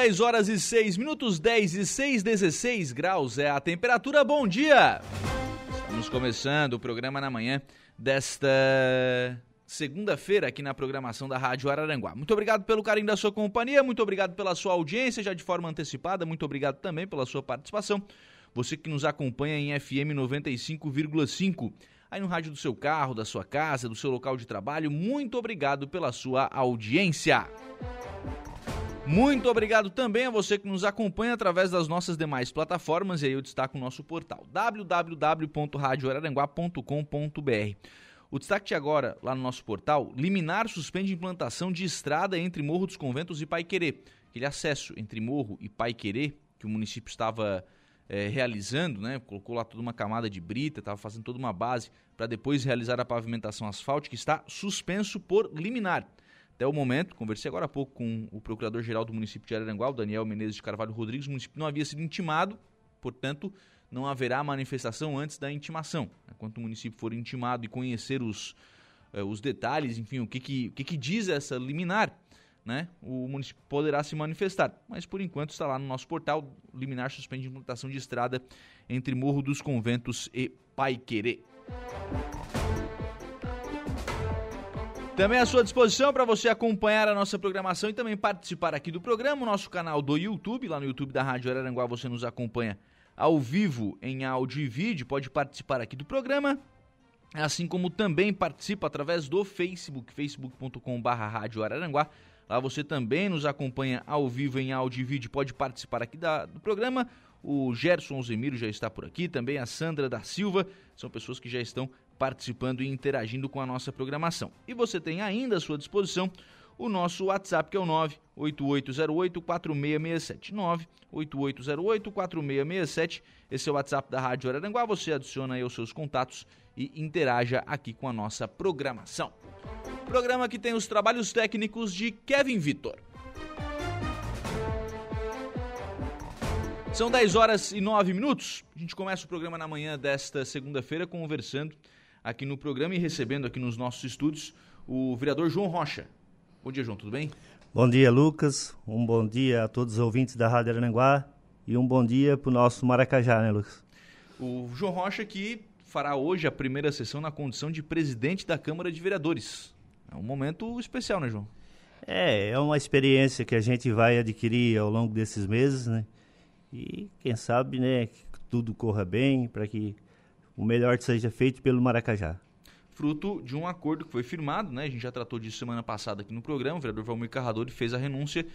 10 horas e 6 minutos, 10 e 6, 16 graus é a temperatura. Bom dia! Estamos começando o programa na manhã desta segunda-feira aqui na programação da Rádio Araranguá. Muito obrigado pelo carinho da sua companhia, muito obrigado pela sua audiência já de forma antecipada, muito obrigado também pela sua participação. Você que nos acompanha em FM 95,5 aí no rádio do seu carro, da sua casa, do seu local de trabalho. Muito obrigado pela sua audiência. Muito obrigado também a você que nos acompanha através das nossas demais plataformas e aí eu destaco o nosso portal www.radioararanguá.com.br. O destaque de agora, lá no nosso portal, liminar suspende implantação de estrada entre Morro dos Conventos e Paiquerê. Aquele acesso entre Morro e Paiquerê, que o município estava é, realizando, né? Colocou lá toda uma camada de brita, estava fazendo toda uma base para depois realizar a pavimentação asfáltica, está suspenso por liminar. Até o momento, conversei agora há pouco com o procurador-geral do município de Araranguá, Daniel Menezes de Carvalho Rodrigues, o município não havia sido intimado, portanto, não haverá manifestação antes da intimação. Enquanto o município for intimado e conhecer os, eh, os detalhes, enfim, o que, que, o que, que diz essa liminar, né, o município poderá se manifestar. Mas por enquanto está lá no nosso portal, liminar suspende implantação de estrada entre Morro dos Conventos e Paiquerê. Também à sua disposição para você acompanhar a nossa programação e também participar aqui do programa, o nosso canal do YouTube, lá no YouTube da Rádio Araranguá você nos acompanha ao vivo em áudio e vídeo, pode participar aqui do programa, assim como também participa através do Facebook, facebook.com.br Rádio Araranguá. Lá você também nos acompanha ao vivo em áudio e vídeo, pode participar aqui da, do programa. O Gerson Zemiro já está por aqui, também a Sandra da Silva, são pessoas que já estão participando e interagindo com a nossa programação. E você tem ainda à sua disposição o nosso WhatsApp, que é o 98808-4667. 98808-4667. Esse é o WhatsApp da Rádio Araranguá. Você adiciona aí os seus contatos e interaja aqui com a nossa programação. Programa que tem os trabalhos técnicos de Kevin Vitor. São 10 horas e 9 minutos. A gente começa o programa na manhã desta segunda-feira conversando aqui no programa e recebendo aqui nos nossos estúdios o vereador João Rocha. Bom dia, João, tudo bem? Bom dia, Lucas. Um bom dia a todos os ouvintes da Rádio Aranguá e um bom dia para o nosso Maracajá, né, Lucas? O João Rocha que fará hoje a primeira sessão na condição de presidente da Câmara de Vereadores. É um momento especial, né, João? É, é uma experiência que a gente vai adquirir ao longo desses meses, né? E quem sabe, né, que tudo corra bem para que o melhor seja feito pelo Maracajá. Fruto de um acordo que foi firmado, né? A gente já tratou disso semana passada aqui no programa. O vereador Valmir Carradori fez a renúncia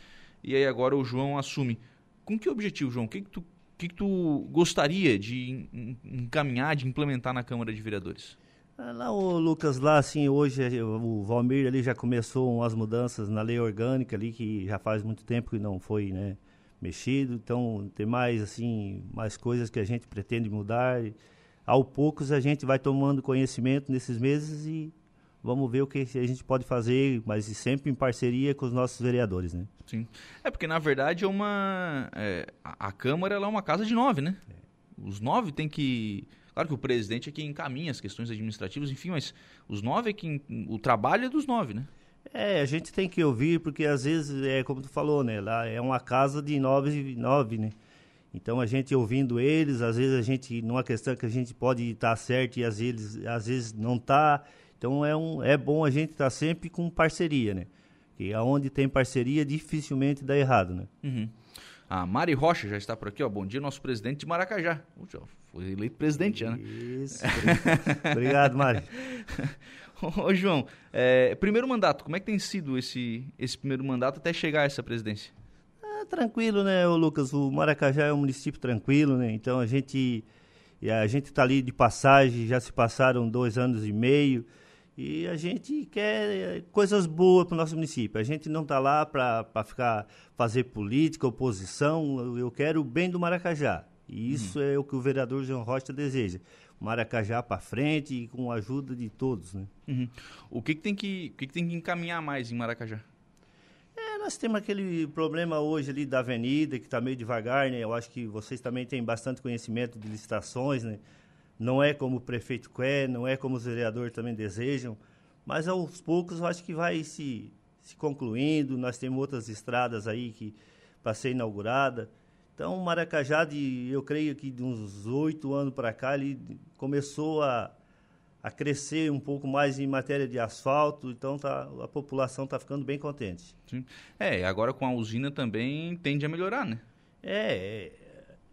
e aí agora o João assume. Com que objetivo, João? O que, que, tu, que, que tu gostaria de encaminhar, de implementar na Câmara de Vereadores? Ah, lá o Lucas, lá assim, hoje o Valmir ali já começou umas mudanças na lei orgânica ali que já faz muito tempo que não foi, né, mexido. Então tem mais assim, mais coisas que a gente pretende mudar ao poucos a gente vai tomando conhecimento nesses meses e vamos ver o que a gente pode fazer, mas sempre em parceria com os nossos vereadores, né? Sim. É porque, na verdade, é uma... É, a, a, Câmara é uma casa de nove, né? É. Os nove tem que... Claro que o presidente é quem encaminha as questões administrativas, enfim, mas os nove é quem... O trabalho é dos nove, né? É, a gente tem que ouvir, porque às vezes, é como tu falou, né? Lá é uma casa de nove, nove né? Então a gente ouvindo eles, às vezes a gente, numa questão que a gente pode estar certo e às vezes, às vezes não está. Então é, um, é bom a gente estar sempre com parceria, né? Que aonde tem parceria dificilmente dá errado, né? Uhum. A Mari Rocha já está por aqui, ó. Bom dia, nosso presidente de Maracajá. Foi eleito presidente já, né? Isso. Obrigado, Mari. Ô, João, é, primeiro mandato, como é que tem sido esse, esse primeiro mandato até chegar a essa presidência? É, tranquilo, né, Lucas? O Maracajá é um município tranquilo, né? Então a gente a gente está ali de passagem, já se passaram dois anos e meio e a gente quer coisas boas para o nosso município. A gente não está lá para ficar fazer política, oposição. Eu quero o bem do Maracajá. E isso uhum. é o que o vereador João Rocha deseja. Maracajá para frente e com a ajuda de todos, né? Uhum. O que, que tem que, o que, que tem que encaminhar mais em Maracajá? Nós temos aquele problema hoje ali da avenida que está meio devagar, né? Eu acho que vocês também têm bastante conhecimento de licitações, né? Não é como o prefeito quer, não é como os vereadores também desejam, mas aos poucos eu acho que vai se, se concluindo. Nós temos outras estradas aí que para ser inaugurada. Então, Maracajá, de, eu creio que de uns oito anos para cá, ele começou a, a crescer um pouco mais em matéria de asfalto, então tá, a população está ficando bem contente. Sim. É, agora com a usina também tende a melhorar, né? É,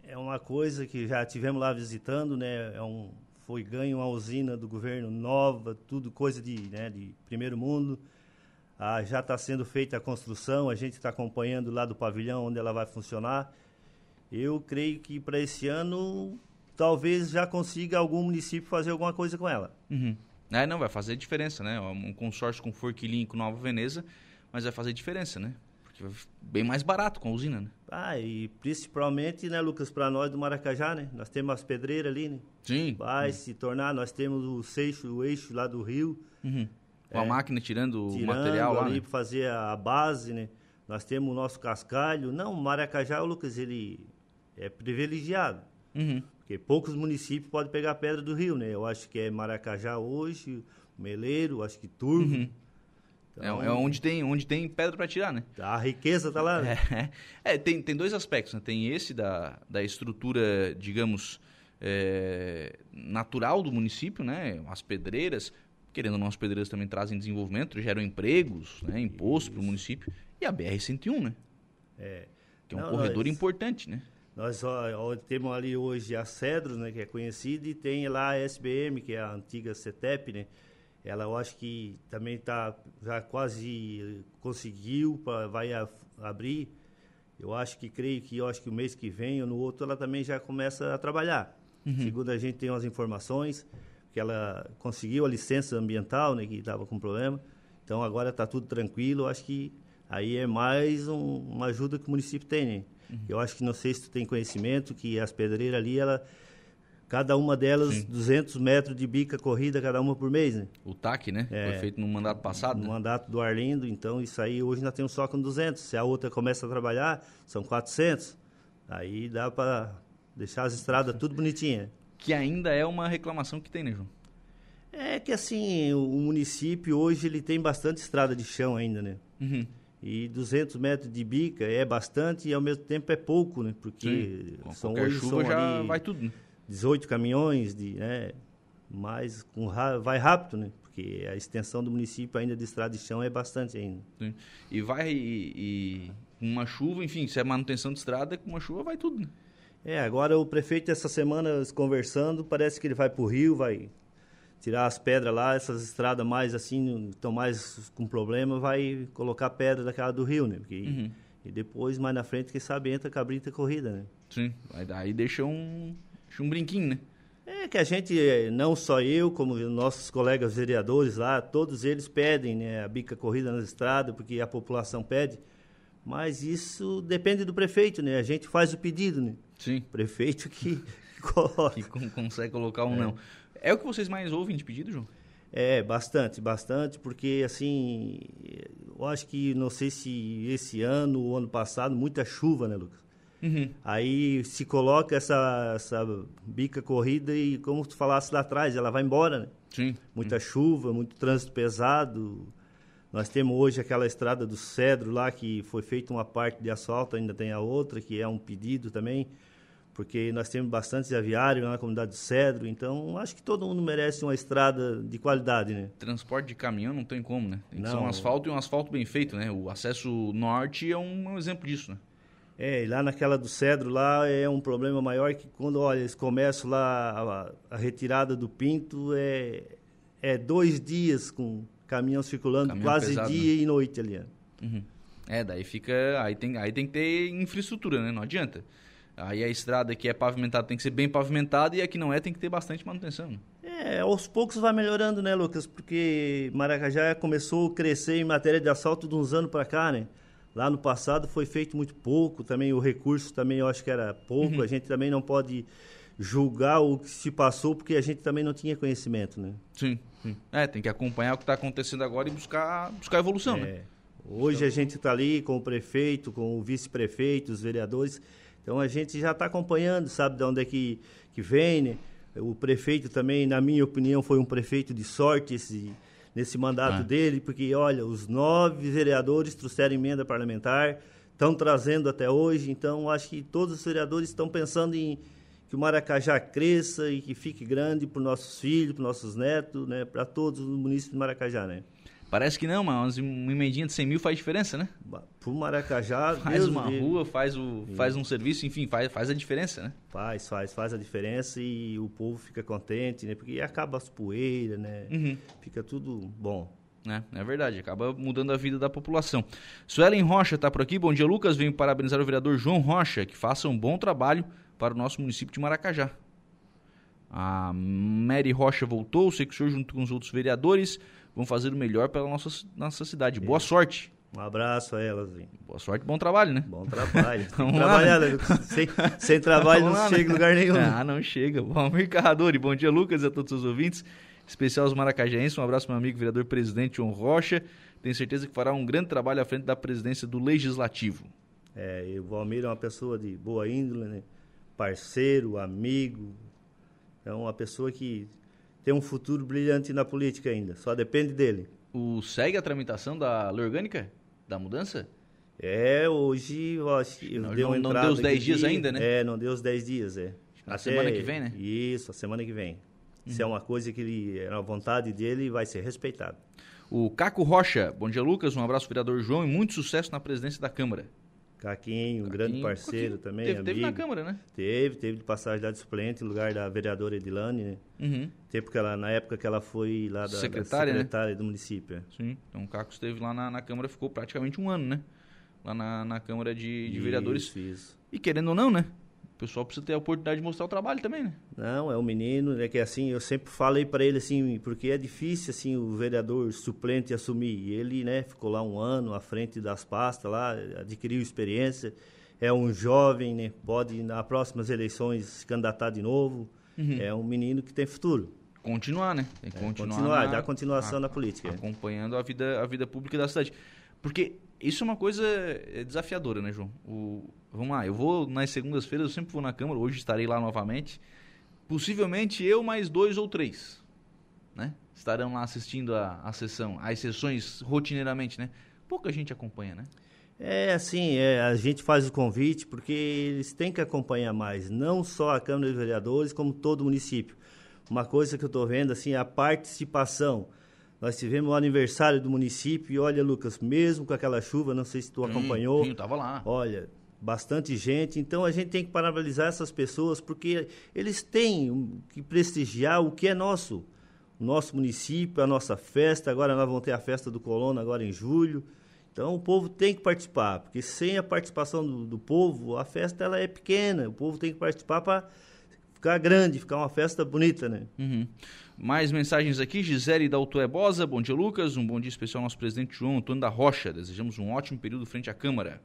é, é uma coisa que já tivemos lá visitando, né? É um, foi ganho uma usina do governo nova, tudo coisa de, né, de primeiro mundo. Ah, já está sendo feita a construção, a gente está acompanhando lá do pavilhão onde ela vai funcionar. Eu creio que para esse ano talvez já consiga algum município fazer alguma coisa com ela. Uhum. É, não, vai fazer diferença, né? Um consórcio com Forquilinha e com Nova Veneza, mas vai fazer diferença, né? Porque vai bem mais barato com a usina, né? Ah, e principalmente, né, Lucas, para nós do Maracajá, né? Nós temos as pedreiras ali, né? Sim. Vai uhum. se tornar, nós temos o seixo, o eixo lá do rio. Uhum. Com é, a máquina tirando, tirando o material lá, ali né? para fazer a base, né? Nós temos o nosso cascalho. Não, o Maracajá, Lucas, ele é privilegiado. Uhum. Porque poucos municípios podem pegar pedra do rio, né? Eu acho que é Maracajá hoje, Meleiro, acho que Turvo. Uhum. Então, é, é, onde tem, onde tem pedra para tirar, né? A riqueza tá lá. Né? É, é, tem, tem dois aspectos, né? Tem esse da, da estrutura, digamos, é, natural do município, né? As pedreiras, querendo ou não, as pedreiras também trazem desenvolvimento, geram empregos, né? imposto para o município. E a BR-101, né? É. Que é um não, corredor importante, né? Nós ó, ó, temos ali hoje a Cedros, né, que é conhecida, e tem lá a SBM, que é a antiga CETEP, né? Ela eu acho que também tá, já quase conseguiu, pra, vai a, abrir. Eu acho que, creio que, eu acho que o mês que vem ou no outro ela também já começa a trabalhar. Uhum. Segundo a gente tem umas informações, que ela conseguiu a licença ambiental, né, que estava com problema. Então agora está tudo tranquilo, eu acho que aí é mais um, uma ajuda que o município tem, né? Uhum. Eu acho que não sei se tu tem conhecimento que as pedreiras ali, ela, cada uma delas Sim. 200 metros de bica corrida cada uma por mês, né? O TAC, né? É, Foi feito no mandato passado, No né? mandato do Arlindo, então isso aí hoje nós temos só com 200. Se a outra começa a trabalhar, são 400. Aí dá para deixar as estradas tudo bonitinha. Que ainda é uma reclamação que tem, né, João? É que assim, o município hoje ele tem bastante estrada de chão ainda, né? Uhum. E 200 metros de bica é bastante e ao mesmo tempo é pouco, né? Porque Sim, são hoje chuva são já vai tudo, né? 18 caminhões, de, né? mas com, vai rápido, né? Porque a extensão do município ainda de estrada de chão é bastante ainda. Sim. E vai e, com uma chuva, enfim, se é manutenção de estrada, com uma chuva vai tudo, né? É, agora o prefeito essa semana conversando, parece que ele vai para o Rio, vai tirar as pedras lá, essas estradas mais assim, estão mais com problema, vai colocar pedra daquela do rio, né? Porque, uhum. E depois, mais na frente, quem sabe entra cabrita corrida, né? Sim, aí deixa um, deixa um brinquinho, né? É que a gente, é, não só eu, como nossos colegas vereadores lá, todos eles pedem né, a bica corrida nas estradas, porque a população pede. Mas isso depende do prefeito, né? A gente faz o pedido, né? Sim. Prefeito que, que coloca. Que consegue colocar um é. não. É o que vocês mais ouvem de pedido, João? É, bastante, bastante, porque assim, eu acho que, não sei se esse ano ou ano passado, muita chuva, né, Lucas? Uhum. Aí se coloca essa, essa bica corrida e, como tu falasse lá atrás, ela vai embora, né? Sim. Muita uhum. chuva, muito trânsito pesado. Nós temos hoje aquela estrada do Cedro lá, que foi feita uma parte de asfalto, ainda tem a outra, que é um pedido também porque nós temos bastante aviário na comunidade do Cedro, então acho que todo mundo merece uma estrada de qualidade, né? Transporte de caminhão não tem como, né? Tem que não. ser um asfalto e um asfalto bem feito, né? O acesso norte é um, um exemplo disso, né? É, e lá naquela do Cedro, lá é um problema maior que quando, olha, eles começam lá, a, a retirada do Pinto é, é dois dias com caminhão circulando, caminhão quase pesado, dia né? e noite ali. Uhum. É, daí fica. Aí tem, aí tem que ter infraestrutura, né? Não adianta. Aí a estrada que é pavimentada tem que ser bem pavimentada e a que não é tem que ter bastante manutenção. É, aos poucos vai melhorando, né, Lucas? Porque Maracajá começou a crescer em matéria de asfalto de uns anos para cá, né? Lá no passado foi feito muito pouco, também o recurso também eu acho que era pouco. Uhum. A gente também não pode julgar o que se passou porque a gente também não tinha conhecimento, né? Sim, sim. É, tem que acompanhar o que está acontecendo agora e buscar, buscar evolução, é. né? Hoje a gente está ali com o prefeito, com o vice-prefeito, os vereadores. Então a gente já está acompanhando, sabe de onde é que, que vem, né? O prefeito também, na minha opinião, foi um prefeito de sorte esse, nesse mandato ah. dele, porque, olha, os nove vereadores trouxeram emenda parlamentar, estão trazendo até hoje, então acho que todos os vereadores estão pensando em que o Maracajá cresça e que fique grande para os nossos filhos, para os nossos netos, né? para todos os municípios de Maracajá, né? Parece que não, mas uma emendinha de 100 mil faz diferença, né? Pro Maracajá... Faz Deus uma rua, faz, o, faz um serviço, enfim, faz, faz a diferença, né? Faz, faz, faz a diferença e o povo fica contente, né? Porque acaba as poeiras, né? Uhum. Fica tudo bom. É, é verdade, acaba mudando a vida da população. Suelen Rocha está por aqui. Bom dia, Lucas. Venho parabenizar o vereador João Rocha, que faça um bom trabalho para o nosso município de Maracajá. A Mary Rocha voltou, sei que o senhor, junto com os outros vereadores, vão fazer o melhor pela nossa, nossa cidade. Boa sorte. Um abraço a elas. Boa sorte, bom trabalho, né? Bom trabalho. Trabalhar, né? sem, sem trabalho não lá, chega em né? lugar nenhum. Ah, não chega. Bom, Mercador, e bom dia, Lucas, e a todos os ouvintes. Especial aos maracajenses, um abraço meu amigo vereador presidente João Rocha. Tenho certeza que fará um grande trabalho à frente da presidência do Legislativo. É, e o Valmir é uma pessoa de boa índole, né? Parceiro, amigo. É uma pessoa que tem um futuro brilhante na política ainda. Só depende dele. O segue a tramitação da lei orgânica? Da mudança? É, hoje eu acho que não, deu não, não deu os 10 dias ainda, né? É, não deu os 10 dias, é. Na Até, semana que vem, né? Isso, a semana que vem. Uhum. Se é uma coisa que ele, é a vontade dele, vai ser respeitado. O Caco Rocha, bom dia Lucas, um abraço vereador João e muito sucesso na presidência da Câmara. Caquinho, um grande parceiro também. Teve, teve, na Câmara, né? Teve, teve de passagem lá de suplente, no lugar da vereadora Edilane, né? Uhum. Tempo que ela, na época que ela foi lá da secretária, da secretária né? do município. É. Sim, então o Caco esteve lá na, na Câmara, ficou praticamente um ano, né? Lá na, na Câmara de, de Vereadores. Isso, isso. E querendo ou não, né? Pessoal precisa ter a oportunidade de mostrar o trabalho também, né? Não, é um menino, é que assim, eu sempre falei para ele assim, porque é difícil assim o vereador suplente assumir. E ele, né, ficou lá um ano à frente das pastas lá, adquiriu experiência. É um jovem, né, pode nas próximas eleições se candidatar de novo. Uhum. É um menino que tem futuro. Continuar, né? Tem que é, continuar. continuar na, dar continuação a, na política. Acompanhando a vida, a vida pública da cidade. Porque isso é uma coisa é, desafiadora, né, João? O, vamos lá, eu vou nas segundas-feiras, eu sempre vou na Câmara, hoje estarei lá novamente. Possivelmente eu mais dois ou três, né? Estarão lá assistindo a, a sessão, as sessões rotineiramente, né? Pouca gente acompanha, né? É assim, é, a gente faz o convite porque eles têm que acompanhar mais, não só a Câmara de Vereadores, como todo o município. Uma coisa que eu estou vendo assim, é a participação nós tivemos o aniversário do município e olha, Lucas, mesmo com aquela chuva, não sei se tu acompanhou. Sim, eu tava lá. Olha, bastante gente. Então a gente tem que parabenizar essas pessoas porque eles têm que prestigiar o que é nosso. O nosso município, a nossa festa. Agora nós vamos ter a festa do Colono agora em julho. Então o povo tem que participar, porque sem a participação do, do povo, a festa ela é pequena. O povo tem que participar para ficar grande, ficar uma festa bonita, né? Uhum. Mais mensagens aqui, Gisele da Bosa, bom dia Lucas, um bom dia especial ao nosso presidente João Antônio da Rocha, desejamos um ótimo período frente à Câmara.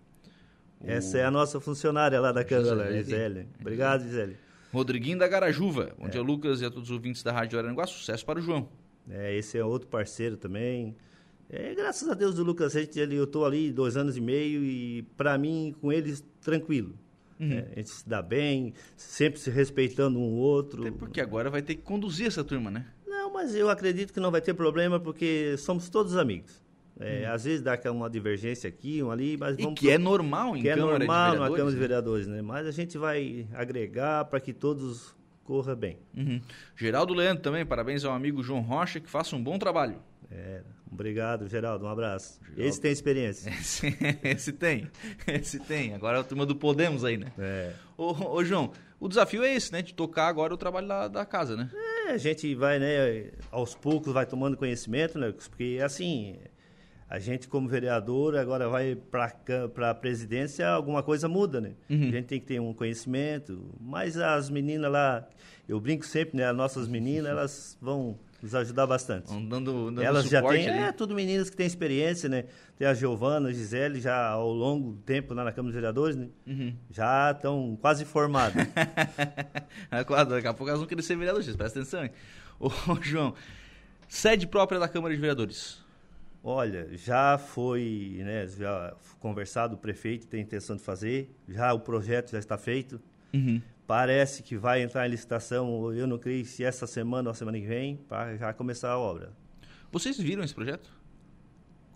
Essa é a nossa funcionária lá da Câmara, Gisele. Gisele. Obrigado, Gisele. Rodriguinho da Garajuva, bom é. dia Lucas e a todos os ouvintes da Rádio Aranguá, sucesso para o João. É, esse é outro parceiro também. É, graças a Deus do Lucas, gente, eu estou ali dois anos e meio e para mim, com eles, tranquilo. Uhum. É, a gente se dá bem, sempre se respeitando um ou outro. Até porque agora vai ter que conduzir essa turma, né? Não, mas eu acredito que não vai ter problema porque somos todos amigos. É, uhum. Às vezes dá uma divergência aqui, uma ali, mas vamos... E que é normal em que Câmara é normal de na Câmara de né? Vereadores, né? Mas a gente vai agregar para que todos corra bem. Uhum. Geraldo Leandro também, parabéns ao amigo João Rocha, que faça um bom trabalho. É, obrigado, Geraldo. Um abraço. Geraldo. Esse tem experiência. Esse, esse, tem. Esse tem. Agora é a turma do Podemos aí, né? É. Ô, ô, João, o desafio é esse, né? De tocar agora o trabalho da, da casa, né? É, a gente vai, né? Aos poucos vai tomando conhecimento, né? Porque, assim, a gente como vereador agora vai para a presidência, alguma coisa muda, né? Uhum. A gente tem que ter um conhecimento, mas as meninas lá, eu brinco sempre, né? As nossas meninas, elas vão nos ajudar bastante. Vão dando, elas já têm, ali. é, tudo meninas que têm experiência, né? Tem a Giovana, a Gisele, já ao longo do tempo lá na Câmara dos Vereadores, né? Uhum. Já estão quase formadas. é daqui a pouco elas vão querer ser vereadores, presta atenção, hein? Ô, João, sede própria da Câmara de Vereadores. Olha, já foi, né, já conversado, o prefeito tem intenção de fazer, já o projeto já está feito. Uhum. Parece que vai entrar em licitação, eu não creio se essa semana ou semana que vem, para já começar a obra. Vocês viram esse projeto?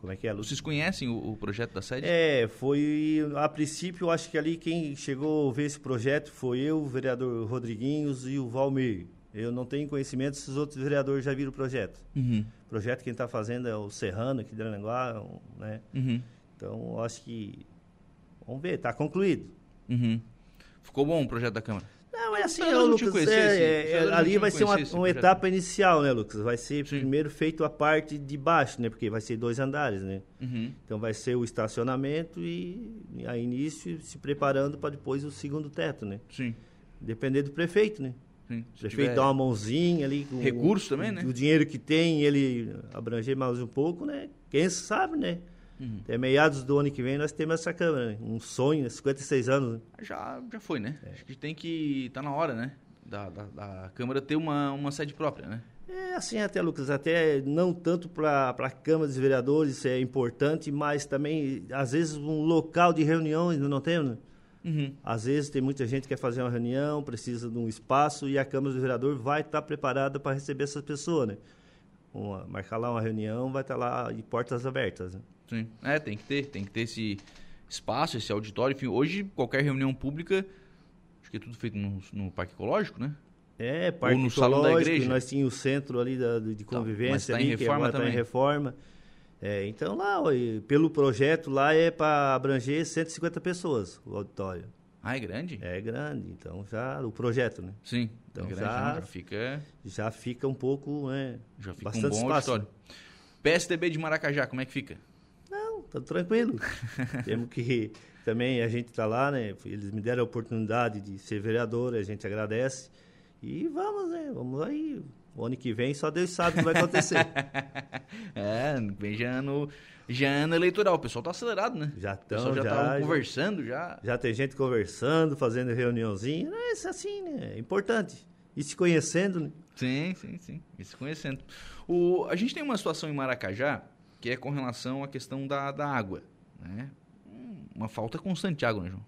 Como é que é, Vocês conhecem o, o, projeto da sede? É, foi. A princípio, acho que ali quem chegou a ver esse projeto foi eu, o vereador Rodriguinhos e o Valmir. Eu não tenho conhecimento se os outros vereadores já viram o projeto. Uhum. Projeto quem está fazendo é o Serrano, aqui de Aranguá, né? Uhum. Então, acho que... Vamos ver, está concluído. Uhum. Ficou bom o projeto da Câmara? Não, é assim, eu, Lucas, é, é ali vai ser uma, uma etapa inicial, né, Lucas? Vai ser Sim. primeiro feito a parte de baixo, né? Porque vai ser dois andares, né? Uhum. Então vai ser o estacionamento e a início se preparando para depois o segundo teto, né? Sim. Depender do prefeito, né? Sim, o prefeito dá uma mãozinha ali. Com recurso também, né? O dinheiro que tem, ele abranger mais um pouco, né? Quem sabe, né? Uhum. Até meados do ano que vem nós temos essa Câmara, né? Um sonho, 56 né? anos. Né? Já, já foi, né? É. Acho que tem que. tá na hora, né? Da, da, da, Câmara ter uma, uma sede própria, né? É assim até, Lucas, até não tanto para a Câmara dos Vereadores, isso é importante, mas também, às vezes, um local de reuniões, não temos, né? Uhum. Às vezes tem muita gente que quer fazer uma reunião, precisa de um espaço e a Câmara do Vereador vai estar preparada para receber essas pessoas, né? Uma, marcar lá uma reunião, vai estar lá de portas abertas. Né? Sim, é, tem que ter, tem que ter esse espaço, esse auditório. Enfim, hoje qualquer reunião pública, acho que é tudo feito no, no Parque Ecológico, né? É, Parque Ou no Salão da Igreja. Nós tínhamos o centro ali da, de tá, convivência, tá, ali, que agora está em reforma. É, então lá, pelo projeto lá é para abranger 150 pessoas o auditório. Ah, é grande? É grande, então já o projeto, né? Sim, então é já, já, fica já fica um pouco, né? Já fica bastante um bom espaço. auditório. PSDB de Maracajá, como é que fica? Não, tá tranquilo. Temos que também a gente está lá, né? Eles me deram a oportunidade de ser vereador, a gente agradece e vamos, né? Vamos aí o ano que vem só Deus sabe o que vai acontecer. é, vem já ano, já ano eleitoral. O pessoal tá acelerado, né? Já estão, já. Já tá conversando, já. Já tem gente conversando, fazendo reuniãozinha. É isso assim, né? É importante. E se conhecendo, né? Sim, sim, sim. E se conhecendo. O, a gente tem uma situação em Maracajá que é com relação à questão da, da água, né? Uma falta constante de água, né, João?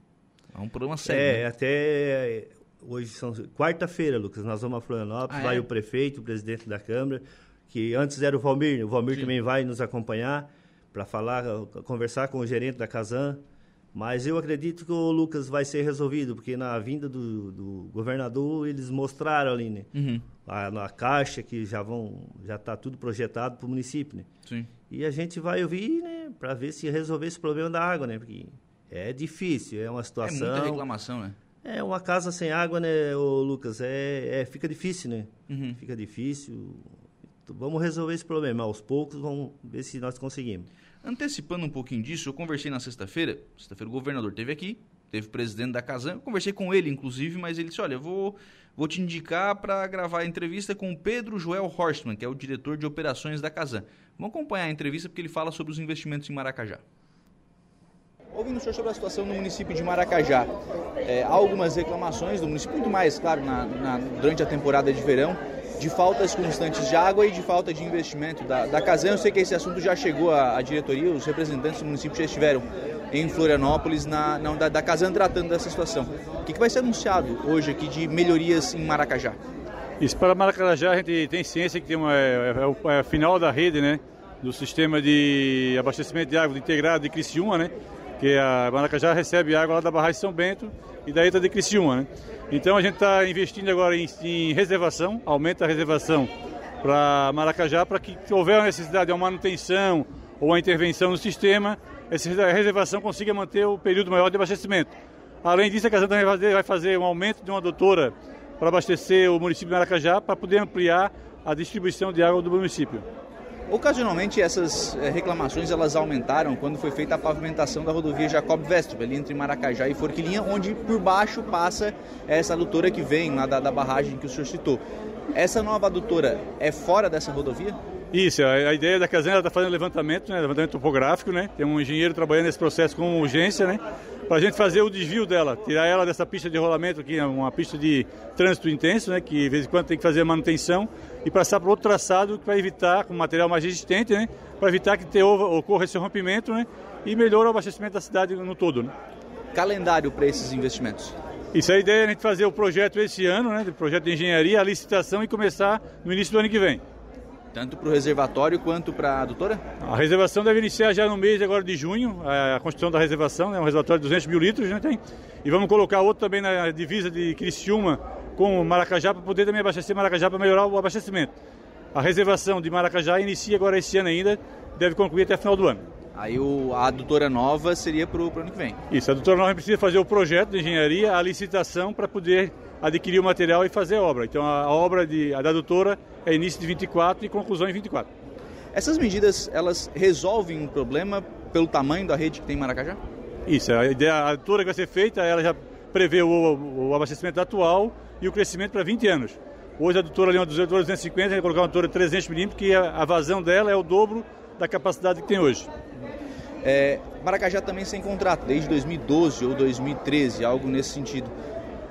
É um problema sério. É, né? até hoje são quarta-feira, Lucas, nós vamos a Florianópolis, ah, vai é? o prefeito, o presidente da Câmara, que antes era o Valmir, o Valmir Sim. também vai nos acompanhar para falar, conversar com o gerente da Casan, mas eu acredito que o Lucas vai ser resolvido, porque na vinda do, do governador eles mostraram ali, né? Uhum. A, na caixa que já vão, já está tudo projetado para o município, né? Sim. E a gente vai ouvir, né, para ver se resolver esse problema da água, né? Porque é difícil, é uma situação. É muita reclamação, né? É, uma casa sem água, né, ô Lucas, é, é fica difícil, né? Uhum. Fica difícil. Vamos resolver esse problema. Aos poucos, vamos ver se nós conseguimos. Antecipando um pouquinho disso, eu conversei na sexta-feira. Sexta-feira o governador teve aqui, teve o presidente da Casan. conversei com ele, inclusive, mas ele disse: Olha, eu vou, vou te indicar para gravar a entrevista com o Pedro Joel Horstman, que é o diretor de operações da Casan. Vamos acompanhar a entrevista porque ele fala sobre os investimentos em Maracajá. Ouvindo o senhor sobre a situação no município de Maracajá, é, há algumas reclamações do município, muito mais, claro, na, na, durante a temporada de verão, de faltas constantes de água e de falta de investimento da, da Casan. Eu sei que esse assunto já chegou à, à diretoria, os representantes do município já estiveram em Florianópolis, na, na da, da Casan, tratando dessa situação. O que, que vai ser anunciado hoje aqui de melhorias em Maracajá? Isso, para Maracajá a gente tem ciência que tem uma, é, é, é, a final da rede, né? Do sistema de abastecimento de água integrado de Criciúma, né? Que a Maracajá recebe água lá da barragem São Bento e da ETA de Criciúma. Né? Então a gente está investindo agora em, em, reservação, aumenta a reservação para Maracajá para que se houver a necessidade de uma manutenção ou uma intervenção no sistema, essa reservação consiga manter o período maior de abastecimento. Além disso, a Casana também vai fazer, um aumento de uma adutora para abastecer o município de Maracajá para poder ampliar a distribuição de água do município. Ocasionalmente essas eh, reclamações elas aumentaram quando foi feita a pavimentação da rodovia Jacob Vestre, ali entre Maracajá e Forquilinha, onde por baixo passa essa adutora que vem lá da, da barragem que o senhor citou. Essa nova adutora é fora dessa rodovia? Isso, a, ideia da Casena está fazendo levantamento, né, levantamento topográfico, né? Tem um engenheiro trabalhando nesse processo com urgência, né? Para a gente fazer o desvio dela, tirar ela dessa pista de rolamento aqui, é uma pista de trânsito intenso, né? Que de vez em quando tem que fazer manutenção e passar para outro traçado para evitar, com material mais resistente, né? Para evitar que ocorra esse rompimento, né? E melhore o abastecimento da cidade no todo, né? Calendário para esses investimentos? Isso é a ideia é a gente fazer o projeto esse ano, né? O projeto de engenharia, a licitação e começar no início do ano que vem. Tanto para o reservatório quanto para a adutora? A reservação deve iniciar já no mês agora de junho, a construção da reservação, né? um reservatório de 200 mil litros, né? Tem. E vamos colocar outro também na divisa de Criciúma com Maracajá para poder também abastecer Maracajá para melhorar o abastecimento. A reservação de Maracajá inicia agora esse ano ainda, deve concluir até o final do ano. Aí o, a adutora nova seria para o ano que vem? Isso, a adutora nova precisa fazer o projeto de engenharia, a licitação para poder adquirir o material e fazer a obra. Então a, a obra de, a da adutora é início de 24 e conclusão em 24. Essas medidas, elas resolvem um problema pelo tamanho da rede que tem em Maracajá? Isso, a ideia, a adutora que vai ser feita, ela já prevê o, o abastecimento atual e o crescimento para 20 anos. Hoje a adutora ali é uma 250, a gente colocar uma adutora 300 milímetros, que a, vazão dela é o dobro da capacidade que tem hoje. É, Maracajá também sem contrato, desde 2012 ou 2013, algo nesse sentido.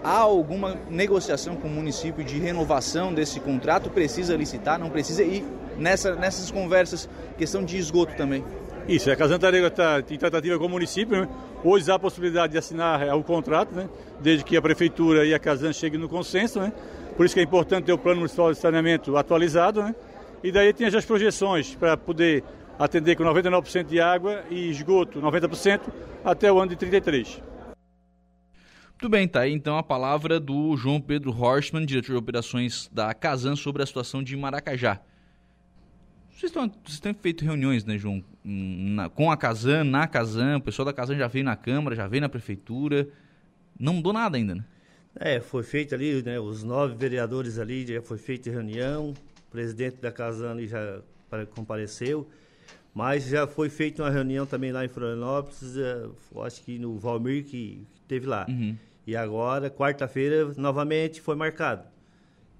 Há alguma negociação com o município de renovação desse contrato? Precisa licitar, não precisa? E nessa, nessas conversas, questão de esgoto também. Isso, a Casa Antarega está em tratativa com o município. Né? Hoje há a possibilidade de assinar é, o contrato, né? desde que a Prefeitura e a Casan cheguem no consenso. Né? Por isso que é importante ter o plano municipal de saneamento atualizado. Né? E daí tem as projeções para poder atender com 99% de água e esgoto 90% até o ano de 33. Muito bem, tá aí então a palavra do João Pedro Horstmann, diretor de operações da Casan, sobre a situação de Maracajá. Vocês, estão, vocês têm feito reuniões, né, João, na, com a Casan, na Casan, o pessoal da Casan já veio na Câmara, já veio na Prefeitura, não mudou nada ainda, né? É, foi feito ali, né, os nove vereadores ali, já foi feita reunião, o presidente da Casan ali já compareceu, mas já foi feita uma reunião também lá em Florianópolis, é, acho que no Valmir que, que teve lá. Uhum. E agora, quarta-feira, novamente foi marcado.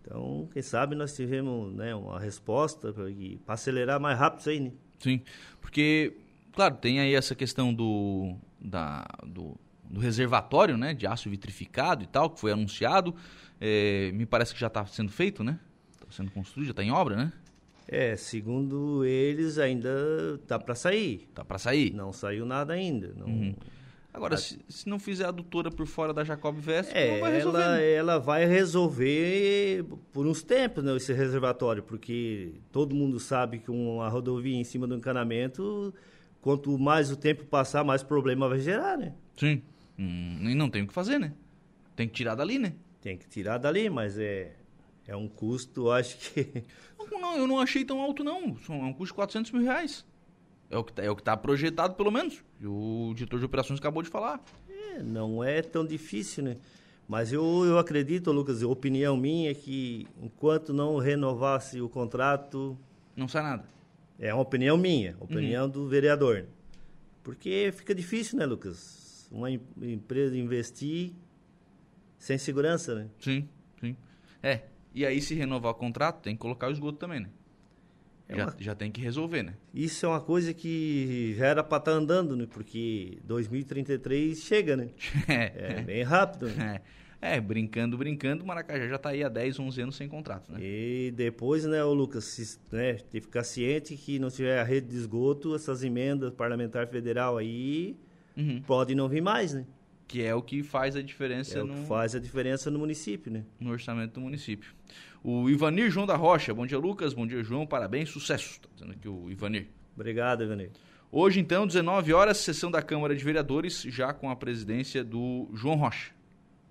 Então, quem sabe nós tivemos né, uma resposta para acelerar mais rápido isso aí, né? Sim, porque, claro, tem aí essa questão do, da, do, do reservatório né, de aço vitrificado e tal, que foi anunciado. É, me parece que já está sendo feito, né? Está sendo construído, já está em obra, né? É, segundo eles, ainda tá para sair. Tá para sair? Não saiu nada ainda. Não... Uhum. Agora, se, se, não fizer a adutora por fora da Jacob Vesp, é, não vai resolver. Ela, ela vai resolver por uns tempos, né, esse reservatório, porque todo mundo sabe que uma rodovia em cima do encanamento, quanto mais o tempo passar, mais problema vai gerar, né? Sim. Hum, e não tem o que fazer, né? Tem que tirar dali, né? Tem que tirar dali, mas é, é um custo, acho que... Não, não, eu não achei tão alto, não. É um custo de 400 mil reais. É o que está é tá projetado, pelo menos. E o diretor de operações acabou de falar. É, não é tão difícil, né? Mas eu, eu acredito, Lucas, a opinião minha é que enquanto não renovasse o contrato. Não sai nada. É uma opinião minha, opinião uhum. do vereador. Porque fica difícil, né, Lucas? Uma empresa investir sem segurança, né? Sim, sim. É. E aí, se renovar o contrato, tem que colocar o esgoto também, né? É já, uma... já tem que resolver, né? Isso é uma coisa que já era para estar tá andando, né? Porque 2033 chega, né? É, é bem rápido. Né? É. é. brincando, brincando, o Maracajá já está aí há 10, 11 anos sem contrato, né? E depois, né, o Lucas, se, né, tem que ficar ciente que não tiver a rede de esgoto, essas emendas parlamentar federal aí uhum. podem não vir mais, né? Que é o que faz a diferença é no... faz a diferença no município, né? No orçamento do município. O Ivanir João da Rocha. Bom dia, Lucas. Bom dia, João. Parabéns, sucesso. Está dizendo aqui o Ivanir. Obrigado, Ivanir. Hoje, então, 19 horas, sessão da Câmara de Vereadores, já com a presidência do João Rocha.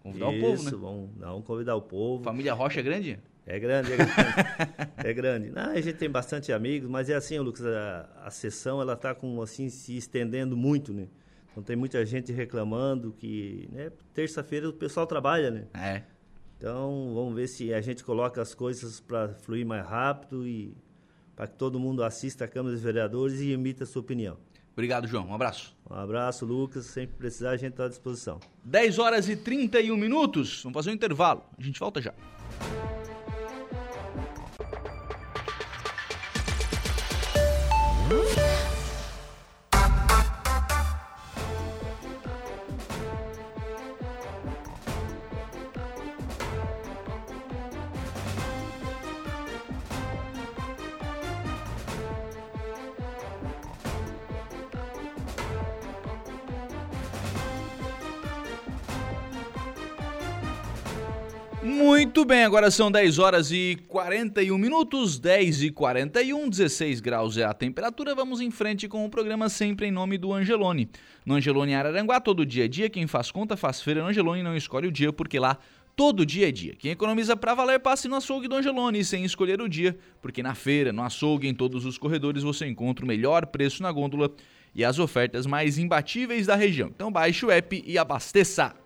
Convidar Isso, o povo, né? Vamos, vamos convidar o povo. Família Rocha é grande? É grande, é grande. é grande. Não, a gente tem bastante amigos, mas é assim, Lucas, a, a sessão ela está com assim se estendendo muito, né? Então tem muita gente reclamando que, né, terça-feira o pessoal trabalha, né? É. Então vamos ver se a gente coloca as coisas para fluir mais rápido e para que todo mundo assista a Câmara dos Vereadores e emita a sua opinião. Obrigado, João. Um abraço. Um abraço, Lucas. Sempre precisar, a gente está à disposição. 10 horas e 31 minutos. Vamos fazer um intervalo. A gente volta já. Muito bem, agora são 10 horas e 41 minutos, 10 e 41, 16 graus é a temperatura. Vamos em frente com o programa sempre em nome do Angelone. No Angelone Araranguá, todo dia é dia. Quem faz conta faz feira no Angelone não escolhe o dia, porque lá todo dia é dia. Quem economiza para valer, passe no açougue do Angelone sem escolher o dia, porque na feira, no açougue, em todos os corredores você encontra o melhor preço na gôndola e as ofertas mais imbatíveis da região. Então baixe o app e abasteça.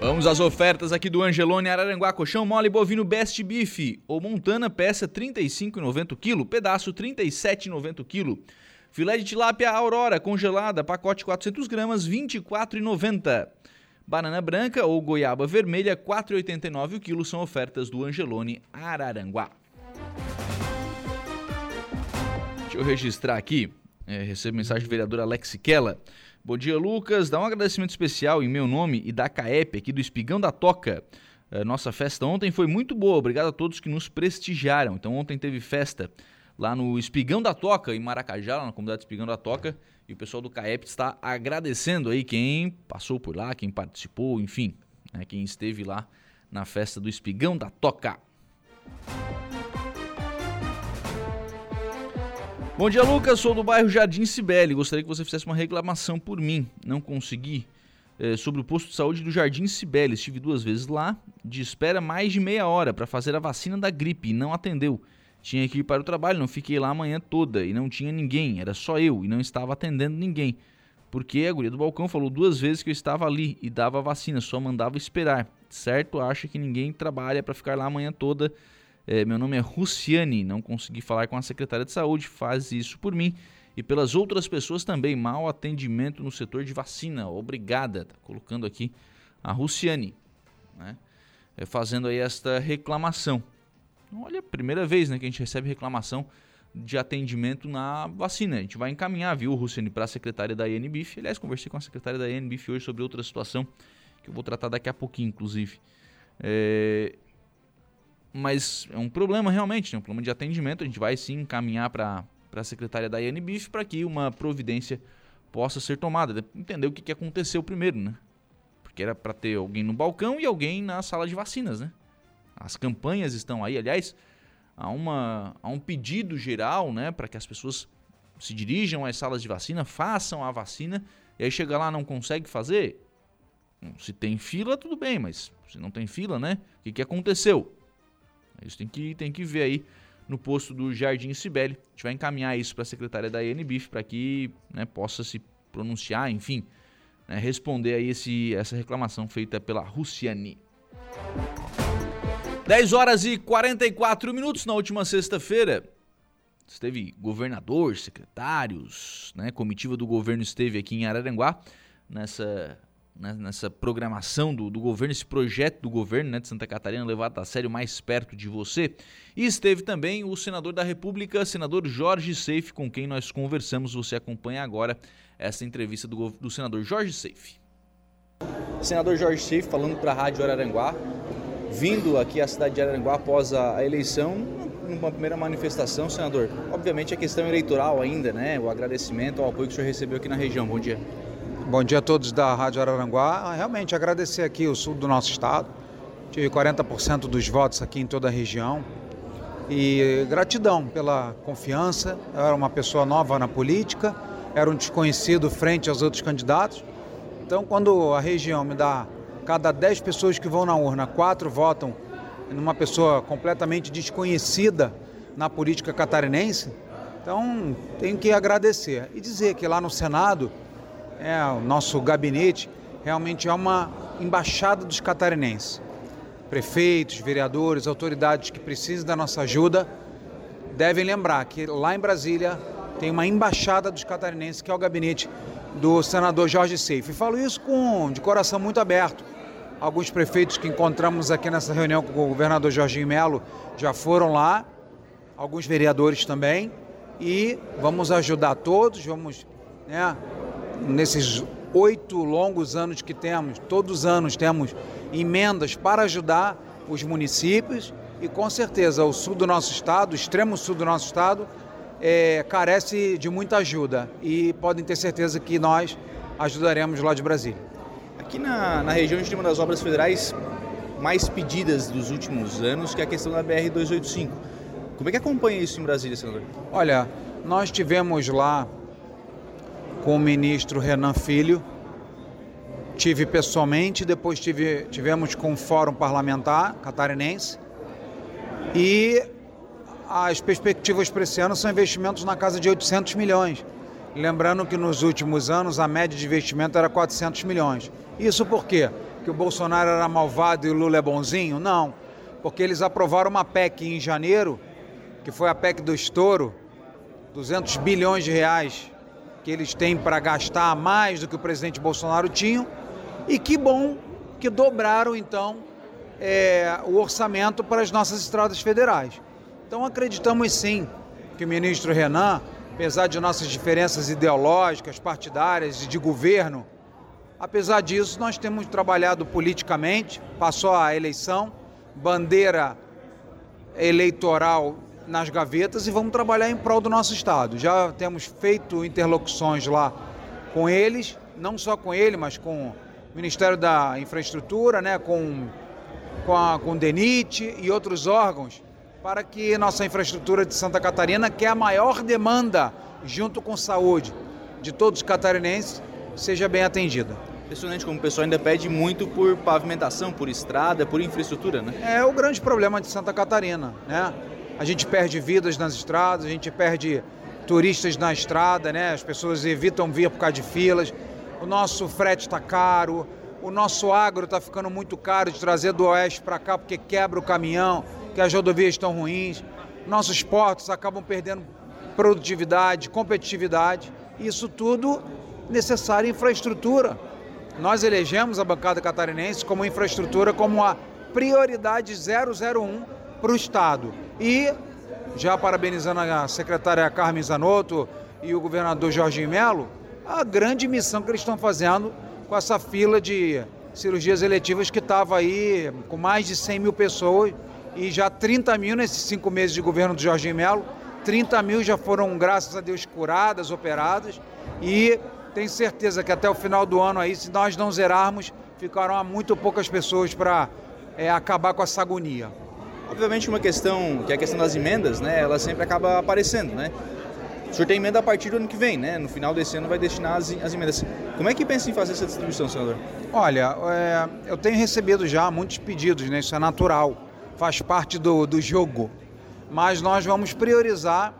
Vamos às ofertas aqui do Angelone Araranguá, colchão mole bovino Best Beef ou Montana, peça 35,90 kg, pedaço 37,90 kg. Filé de tilápia Aurora congelada, pacote 400 gramas, 24,90. Banana branca ou goiaba vermelha, 4,89 o quilo, são ofertas do Angelone Araranguá. Deixa eu registrar aqui, é, recebo mensagem do vereador Alex Kella. Bom dia, Lucas. Dá um agradecimento especial em meu nome e da CAEP aqui do Espigão da Toca. Uh, nossa festa ontem foi muito boa. Obrigado a todos que nos prestigiaram. Então, ontem teve festa lá no Espigão da Toca, em Maracajá, lá na comunidade Espigão da Toca. E o pessoal do CAEP está agradecendo aí quem passou por lá, quem participou, enfim, né, quem esteve lá na festa do Espigão da Toca. Bom dia, Lucas. Sou do bairro Jardim Cibele. Gostaria que você fizesse uma reclamação por mim. Não consegui. É, sobre o posto de saúde do Jardim Cibele. Estive duas vezes lá, de espera mais de meia hora para fazer a vacina da gripe e não atendeu. Tinha que ir para o trabalho, não fiquei lá a manhã toda e não tinha ninguém, era só eu e não estava atendendo ninguém. Porque a guria do balcão falou duas vezes que eu estava ali e dava a vacina, só mandava esperar. Certo? Acha que ninguém trabalha para ficar lá a manhã toda é, meu nome é Luciane, não consegui falar com a secretária de saúde, faz isso por mim e pelas outras pessoas também. Mal atendimento no setor de vacina. Obrigada. Tá colocando aqui a Luciane, né? É, fazendo aí esta reclamação. Olha, primeira vez né, que a gente recebe reclamação de atendimento na vacina. A gente vai encaminhar, viu, Luciane, para a secretária da INBIF. Aliás, conversei com a secretária da INBIF hoje sobre outra situação que eu vou tratar daqui a pouquinho, inclusive. É, mas é um problema realmente, né? um problema de atendimento. A gente vai sim encaminhar para a secretária da INBIF para que uma providência possa ser tomada. Entender o que, que aconteceu primeiro, né? Porque era para ter alguém no balcão e alguém na sala de vacinas, né? As campanhas estão aí, aliás, há, uma, há um pedido geral, né, para que as pessoas se dirijam às salas de vacina, façam a vacina, e aí chega lá não consegue fazer. Se tem fila, tudo bem, mas se não tem fila, né? O que, que aconteceu? Isso tem que, tem que ver aí no posto do Jardim Cibele. A gente vai encaminhar isso para a secretária da INBIF para que né, possa se pronunciar, enfim, né, responder aí esse, essa reclamação feita pela Russiani. 10 horas e 44 minutos na última sexta-feira. Esteve governador, secretários, né, comitiva do governo esteve aqui em Araranguá nessa né, nessa programação do, do, governo, esse projeto do governo né, de Santa Catarina levado a sério mais perto de você. E esteve também o senador da República, senador Jorge Seife, com quem nós conversamos. Você acompanha agora essa entrevista do, do senador Jorge Seife. Senador Jorge Seife falando para a Rádio Araranguá, vindo aqui à cidade de Araranguá após a, a eleição, uma primeira manifestação, senador. Obviamente a questão eleitoral ainda, né? O agradecimento ao apoio que o senhor recebeu aqui na região. Bom dia. Bom dia a todos da Rádio Araranguá. Realmente agradecer aqui o sul do nosso estado. Tive 40% dos votos aqui em toda a região. E gratidão pela confiança. Eu era uma pessoa nova na política, era um desconhecido frente aos outros candidatos. Então, quando a região me dá cada 10 pessoas que vão na urna, quatro votam numa pessoa completamente desconhecida na política catarinense. Então, tenho que agradecer e dizer que lá no Senado, é, o nosso gabinete realmente é uma embaixada dos catarinenses. Prefeitos, vereadores, autoridades que precisam da nossa ajuda devem lembrar que lá em Brasília tem uma embaixada dos catarinenses, que é o gabinete do senador Jorge Seife. E falo isso com, de coração muito aberto. Alguns prefeitos que encontramos aqui nessa reunião com o governador Jorginho Melo já foram lá, alguns vereadores também, e vamos ajudar todos, vamos, né, nesses oito longos anos que temos, todos os anos temos emendas para ajudar os municípios e com certeza o sul do nosso estado, o extremo sul do nosso estado, é, carece de muita ajuda e podem ter certeza que nós ajudaremos lá de Brasília. Aqui na, na região a gente tem uma das obras federais mais pedidas dos últimos anos, que é a questão da BR-285. Como é que acompanha isso em Brasília, senador? Olha, nós tivemos lá com o ministro Renan Filho, tive pessoalmente, depois tive, tivemos com o Fórum Parlamentar Catarinense e as perspectivas para esse ano são investimentos na casa de 800 milhões. Lembrando que nos últimos anos a média de investimento era 400 milhões. Isso por quê? Que o Bolsonaro era malvado e o Lula é bonzinho? Não. Porque eles aprovaram uma PEC em janeiro, que foi a PEC do estouro, 200 bilhões de reais que eles têm para gastar mais do que o presidente Bolsonaro tinha. E que bom que dobraram então é, o orçamento para as nossas estradas federais. Então acreditamos sim que o ministro Renan, apesar de nossas diferenças ideológicas, partidárias e de governo, apesar disso nós temos trabalhado politicamente, passou a eleição, bandeira eleitoral nas gavetas e vamos trabalhar em prol do nosso estado. Já temos feito interlocuções lá com eles, não só com ele, mas com o Ministério da Infraestrutura, né, com, com, a, com o DENIT e outros órgãos para que nossa infraestrutura de Santa Catarina, que é a maior demanda junto com saúde de todos os catarinenses, seja bem atendida. Impressionante como o pessoal ainda pede muito por pavimentação, por estrada, por infraestrutura, né? É o grande problema de Santa Catarina, né? A gente perde vidas nas estradas, a gente perde turistas na estrada, né? As pessoas evitam vir por causa de filas. O nosso frete está caro, o nosso agro está ficando muito caro de trazer do oeste para cá porque quebra o caminhão que as rodovias estão ruins, nossos portos acabam perdendo produtividade, competitividade, isso tudo necessário infraestrutura. Nós elegemos a bancada catarinense como infraestrutura como a prioridade 001 para o Estado. E, já parabenizando a secretária Carmen Zanotto e o governador Jorginho Melo, a grande missão que eles estão fazendo com essa fila de cirurgias eletivas que estava aí com mais de 100 mil pessoas e já 30 mil nesses cinco meses de governo do Jorginho Melo. 30 mil já foram, graças a Deus, curadas, operadas e tenho certeza que até o final do ano aí, se nós não zerarmos, ficarão muito poucas pessoas para é, acabar com essa agonia. Obviamente uma questão, que é a questão das emendas, né, ela sempre acaba aparecendo, né? O senhor tem emenda a partir do ano que vem, né? No final desse ano vai destinar as, as emendas. Como é que pensa em fazer essa distribuição, senador? Olha, é, eu tenho recebido já muitos pedidos, né? Isso é natural faz parte do, do jogo. Mas nós vamos priorizar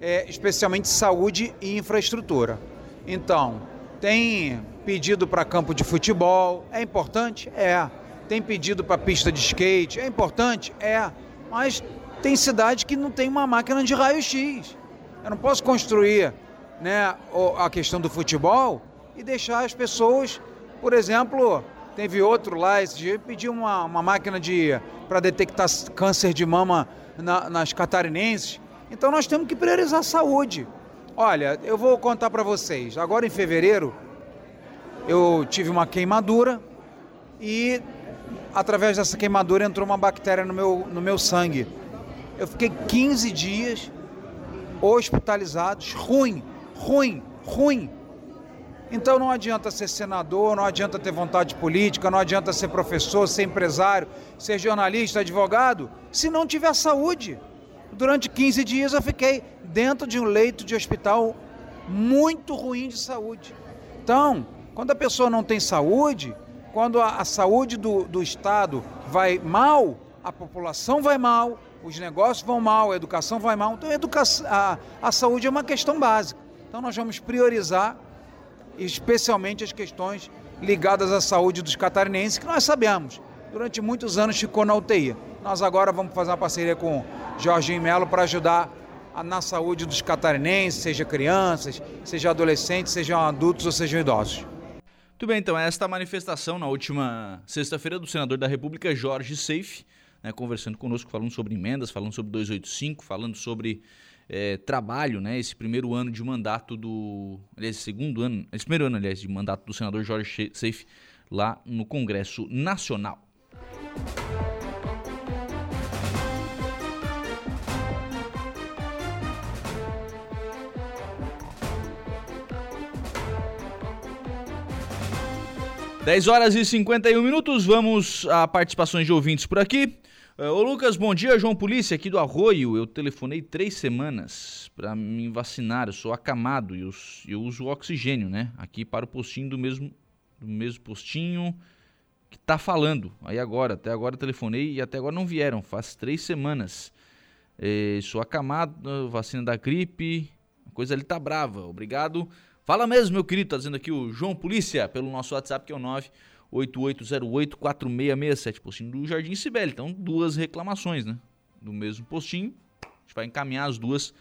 é, especialmente saúde e infraestrutura. Então, tem pedido para campo de futebol, é importante? É. Tem pedido para pista de skate, é importante? É. Mas tem cidade que não tem uma máquina de raio-x. Eu não posso construir né, a questão do futebol e deixar as pessoas, por exemplo, Teve outro lá esse dia, pediu uma, uma máquina de para detectar câncer de mama na, nas catarinenses. Então nós temos que priorizar a saúde. Olha, eu vou contar para vocês. Agora em fevereiro eu tive uma queimadura e através dessa queimadura entrou uma bactéria no meu, no meu sangue. Eu fiquei 15 dias hospitalizados, ruim, ruim, ruim. Então não adianta ser senador, não adianta ter vontade política, não adianta ser professor, ser empresário, ser jornalista, advogado, se não tiver saúde. Durante 15 dias eu fiquei dentro de um leito de hospital muito ruim de saúde. Então, quando a pessoa não tem saúde, quando a, a saúde do, do Estado vai mal, a população vai mal, os negócios vão mal, a educação vai mal. Então, a, educação, a, a saúde é uma questão básica. Então, nós vamos priorizar, especialmente as questões ligadas à saúde dos catarinenses, que nós sabemos, durante muitos anos ficou na UTI. Nós agora vamos fazer uma parceria com Jorginho Melo para ajudar na saúde dos catarinenses, seja crianças, seja adolescentes, sejam adultos ou sejam idosos. Muito bem, então esta manifestação na última sexta-feira do senador da República, Jorge Seife, né, conversando conosco, falando sobre emendas, falando sobre 285, falando sobre é, trabalho, né, esse primeiro ano de mandato do. Aliás, segundo ano, esse primeiro ano, aliás, de mandato do senador Jorge Seife lá no Congresso Nacional. 10 horas e 51 minutos, vamos a participações de ouvintes por aqui. Uh, ô Lucas, bom dia, João Polícia, aqui do Arroio. Eu telefonei três semanas para me vacinar, eu sou acamado e eu, eu uso oxigênio, né? Aqui para o postinho do mesmo, do mesmo postinho que tá falando. Aí agora, até agora telefonei e até agora não vieram, faz três semanas. É, sou acamado, vacina da gripe, a coisa ali tá brava, obrigado. Fala mesmo, meu querido, tá dizendo aqui o João Polícia, pelo nosso WhatsApp, que é o 988084667, postinho do Jardim Sibeli. Então, duas reclamações, né? Do mesmo postinho. A gente vai encaminhar as duas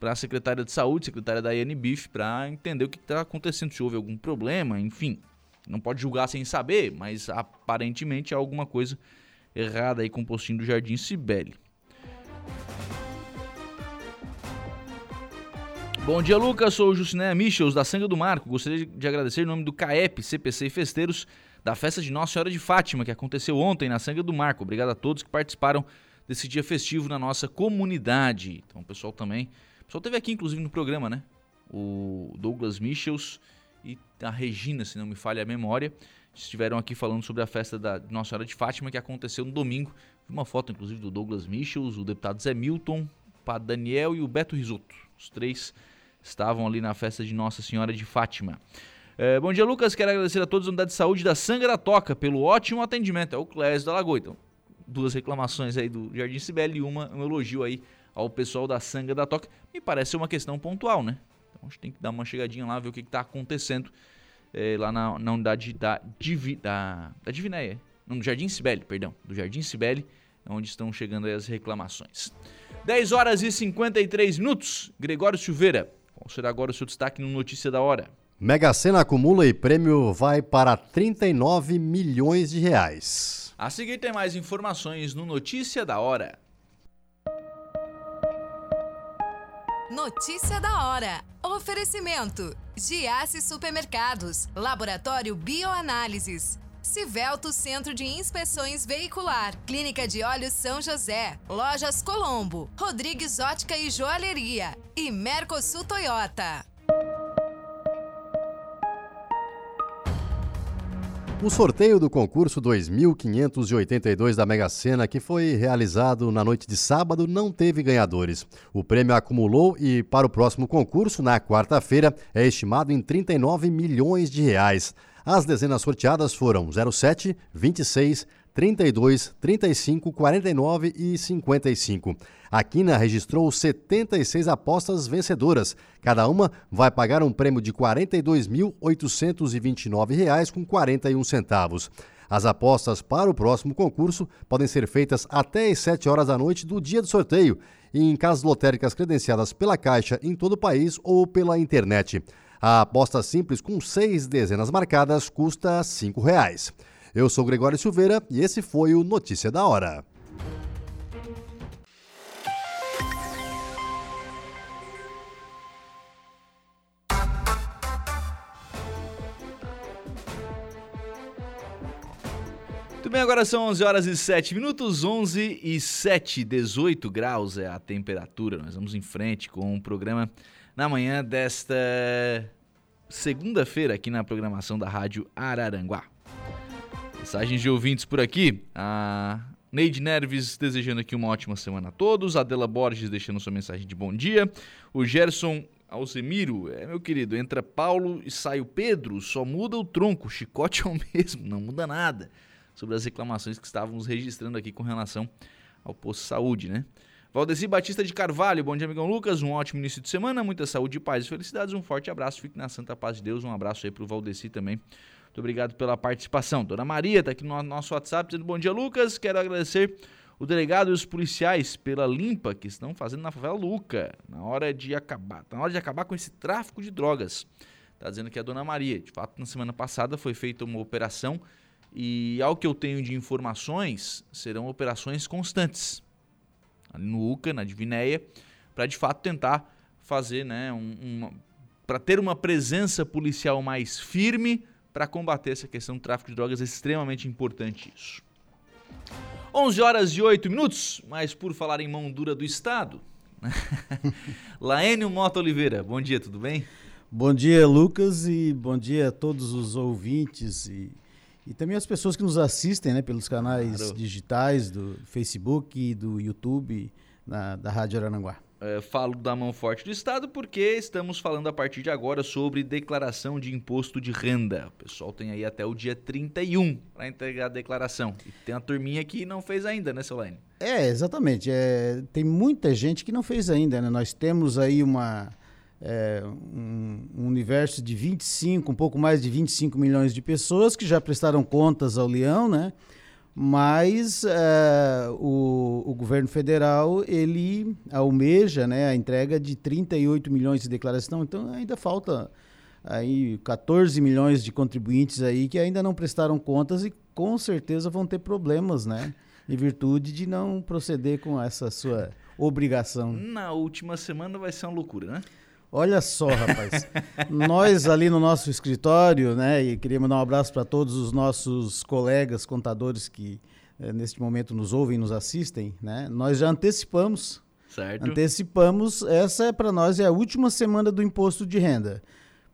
para a secretária de saúde, secretária da INBIF, para entender o que está acontecendo, se houve algum problema, enfim. Não pode julgar sem saber, mas aparentemente há alguma coisa errada aí com o postinho do Jardim Sibeli. Bom dia, Lucas. Sou o Juciné Michels, da Sanga do Marco. Gostaria de agradecer em nome do CAEP, CPC e Festeiros, da festa de Nossa Senhora de Fátima, que aconteceu ontem na Sanga do Marco. Obrigado a todos que participaram desse dia festivo na nossa comunidade. Então, o pessoal também. O pessoal teve aqui, inclusive, no programa, né? O Douglas Michels e a Regina, se não me falha a memória, estiveram aqui falando sobre a festa da Nossa Senhora de Fátima, que aconteceu no domingo. Vi uma foto, inclusive, do Douglas Michels, o deputado Zé Milton, o Padre Daniel e o Beto Risotto. Os três estavam ali na festa de Nossa Senhora de Fátima. É, bom dia, Lucas. Quero agradecer a todos da unidade de saúde da Sanga da Toca pelo ótimo atendimento. É o Clésio da Lagoa. Então, duas reclamações aí do Jardim Sibeli e uma, um elogio aí ao pessoal da Sanga da Toca. Me parece uma questão pontual, né? Então a gente tem que dar uma chegadinha lá, ver o que está acontecendo é, lá na, na, unidade da, Divi, da, da Divinéia. Não, do Jardim Sibeli, perdão. Do Jardim Sibeli, onde estão chegando aí as reclamações. 10 horas e 53 minutos. Gregório Silveira. Qual será agora o seu destaque no Notícia da Hora? Mega Sena acumula e prêmio vai para 39 milhões de reais. A seguir tem mais informações no Notícia da Hora. Notícia da hora. Oferecimento: Giasse Supermercados, Laboratório Bioanálises, Civelto Centro de Inspeções Veicular, Clínica de Olhos São José, Lojas Colombo, Rodrigues Ótica e Joalheria e Mercosul Toyota. O sorteio do concurso 2582 da Mega Sena, que foi realizado na noite de sábado, não teve ganhadores. O prêmio acumulou e para o próximo concurso, na quarta-feira, é estimado em 39 milhões de reais. As dezenas sorteadas foram 07, 26, 32, 35, 49 e 55. A Quina registrou 76 apostas vencedoras. Cada uma vai pagar um prêmio de R$ 42.829,41. As apostas para o próximo concurso podem ser feitas até às 7 horas da noite do dia do sorteio, em casas lotéricas credenciadas pela Caixa em todo o país ou pela internet. A aposta simples com seis dezenas marcadas custa R$ 5,00. Eu sou Gregório Silveira e esse foi o Notícia da Hora. Muito bem, agora são 11 horas e 7 minutos, 11 e 7, 18 graus é a temperatura. Nós vamos em frente com o programa na manhã desta segunda-feira aqui na programação da Rádio Araranguá. Mensagens de ouvintes por aqui. A Neide Neves desejando aqui uma ótima semana a todos. Adela Borges deixando sua mensagem de bom dia. O Gerson Alcemiro, é meu querido, entra Paulo e sai o Pedro, só muda o tronco, o chicote é o mesmo, não muda nada. sobre as reclamações que estávamos registrando aqui com relação ao posto de saúde, né? Valdeci Batista de Carvalho, bom dia, amigão Lucas. Um ótimo início de semana, muita saúde, paz e felicidades. Um forte abraço, fique na santa paz de Deus. Um abraço aí pro Valdeci também. Muito obrigado pela participação. Dona Maria está aqui no nosso WhatsApp dizendo bom dia, Lucas. Quero agradecer o delegado e os policiais pela limpa que estão fazendo na favela Luca, na hora de acabar, na hora de acabar com esse tráfico de drogas. Está dizendo que é a Dona Maria. De fato, na semana passada foi feita uma operação e, ao que eu tenho de informações, serão operações constantes no UCA, na Divinéia, para de fato tentar fazer, né, um, para ter uma presença policial mais firme para combater essa questão do tráfico de drogas, é extremamente importante isso. 11 horas e 8 minutos, mas por falar em mão dura do Estado, Laênio Mota Oliveira, bom dia, tudo bem? Bom dia, Lucas, e bom dia a todos os ouvintes e, e também as pessoas que nos assistem né, pelos canais claro. digitais do Facebook do YouTube na, da Rádio Arananguá. É, falo da mão forte do Estado porque estamos falando a partir de agora sobre declaração de imposto de renda. O pessoal tem aí até o dia 31 para entregar a declaração. E tem uma turminha que não fez ainda, né, Solane? É, exatamente. É, tem muita gente que não fez ainda, né? Nós temos aí uma, é, um, universo de 25, um pouco mais de 25 milhões de pessoas que já prestaram contas ao Leão, né? Mas é, o, o, governo federal ele almeja né, a entrega de 38 milhões de declaração, então ainda falta aí 14 milhões de contribuintes aí que ainda não prestaram contas e com certeza vão ter problemas, né? Em virtude de não proceder com essa sua obrigação. Na última semana vai ser uma loucura, né? Olha só, rapaz. nós ali no nosso escritório, né, e queria mandar um abraço para todos os nossos colegas contadores que eh, neste momento nos ouvem, nos assistem, né? Nós já antecipamos. Certo. Antecipamos, essa é para nós é a última semana do imposto de renda.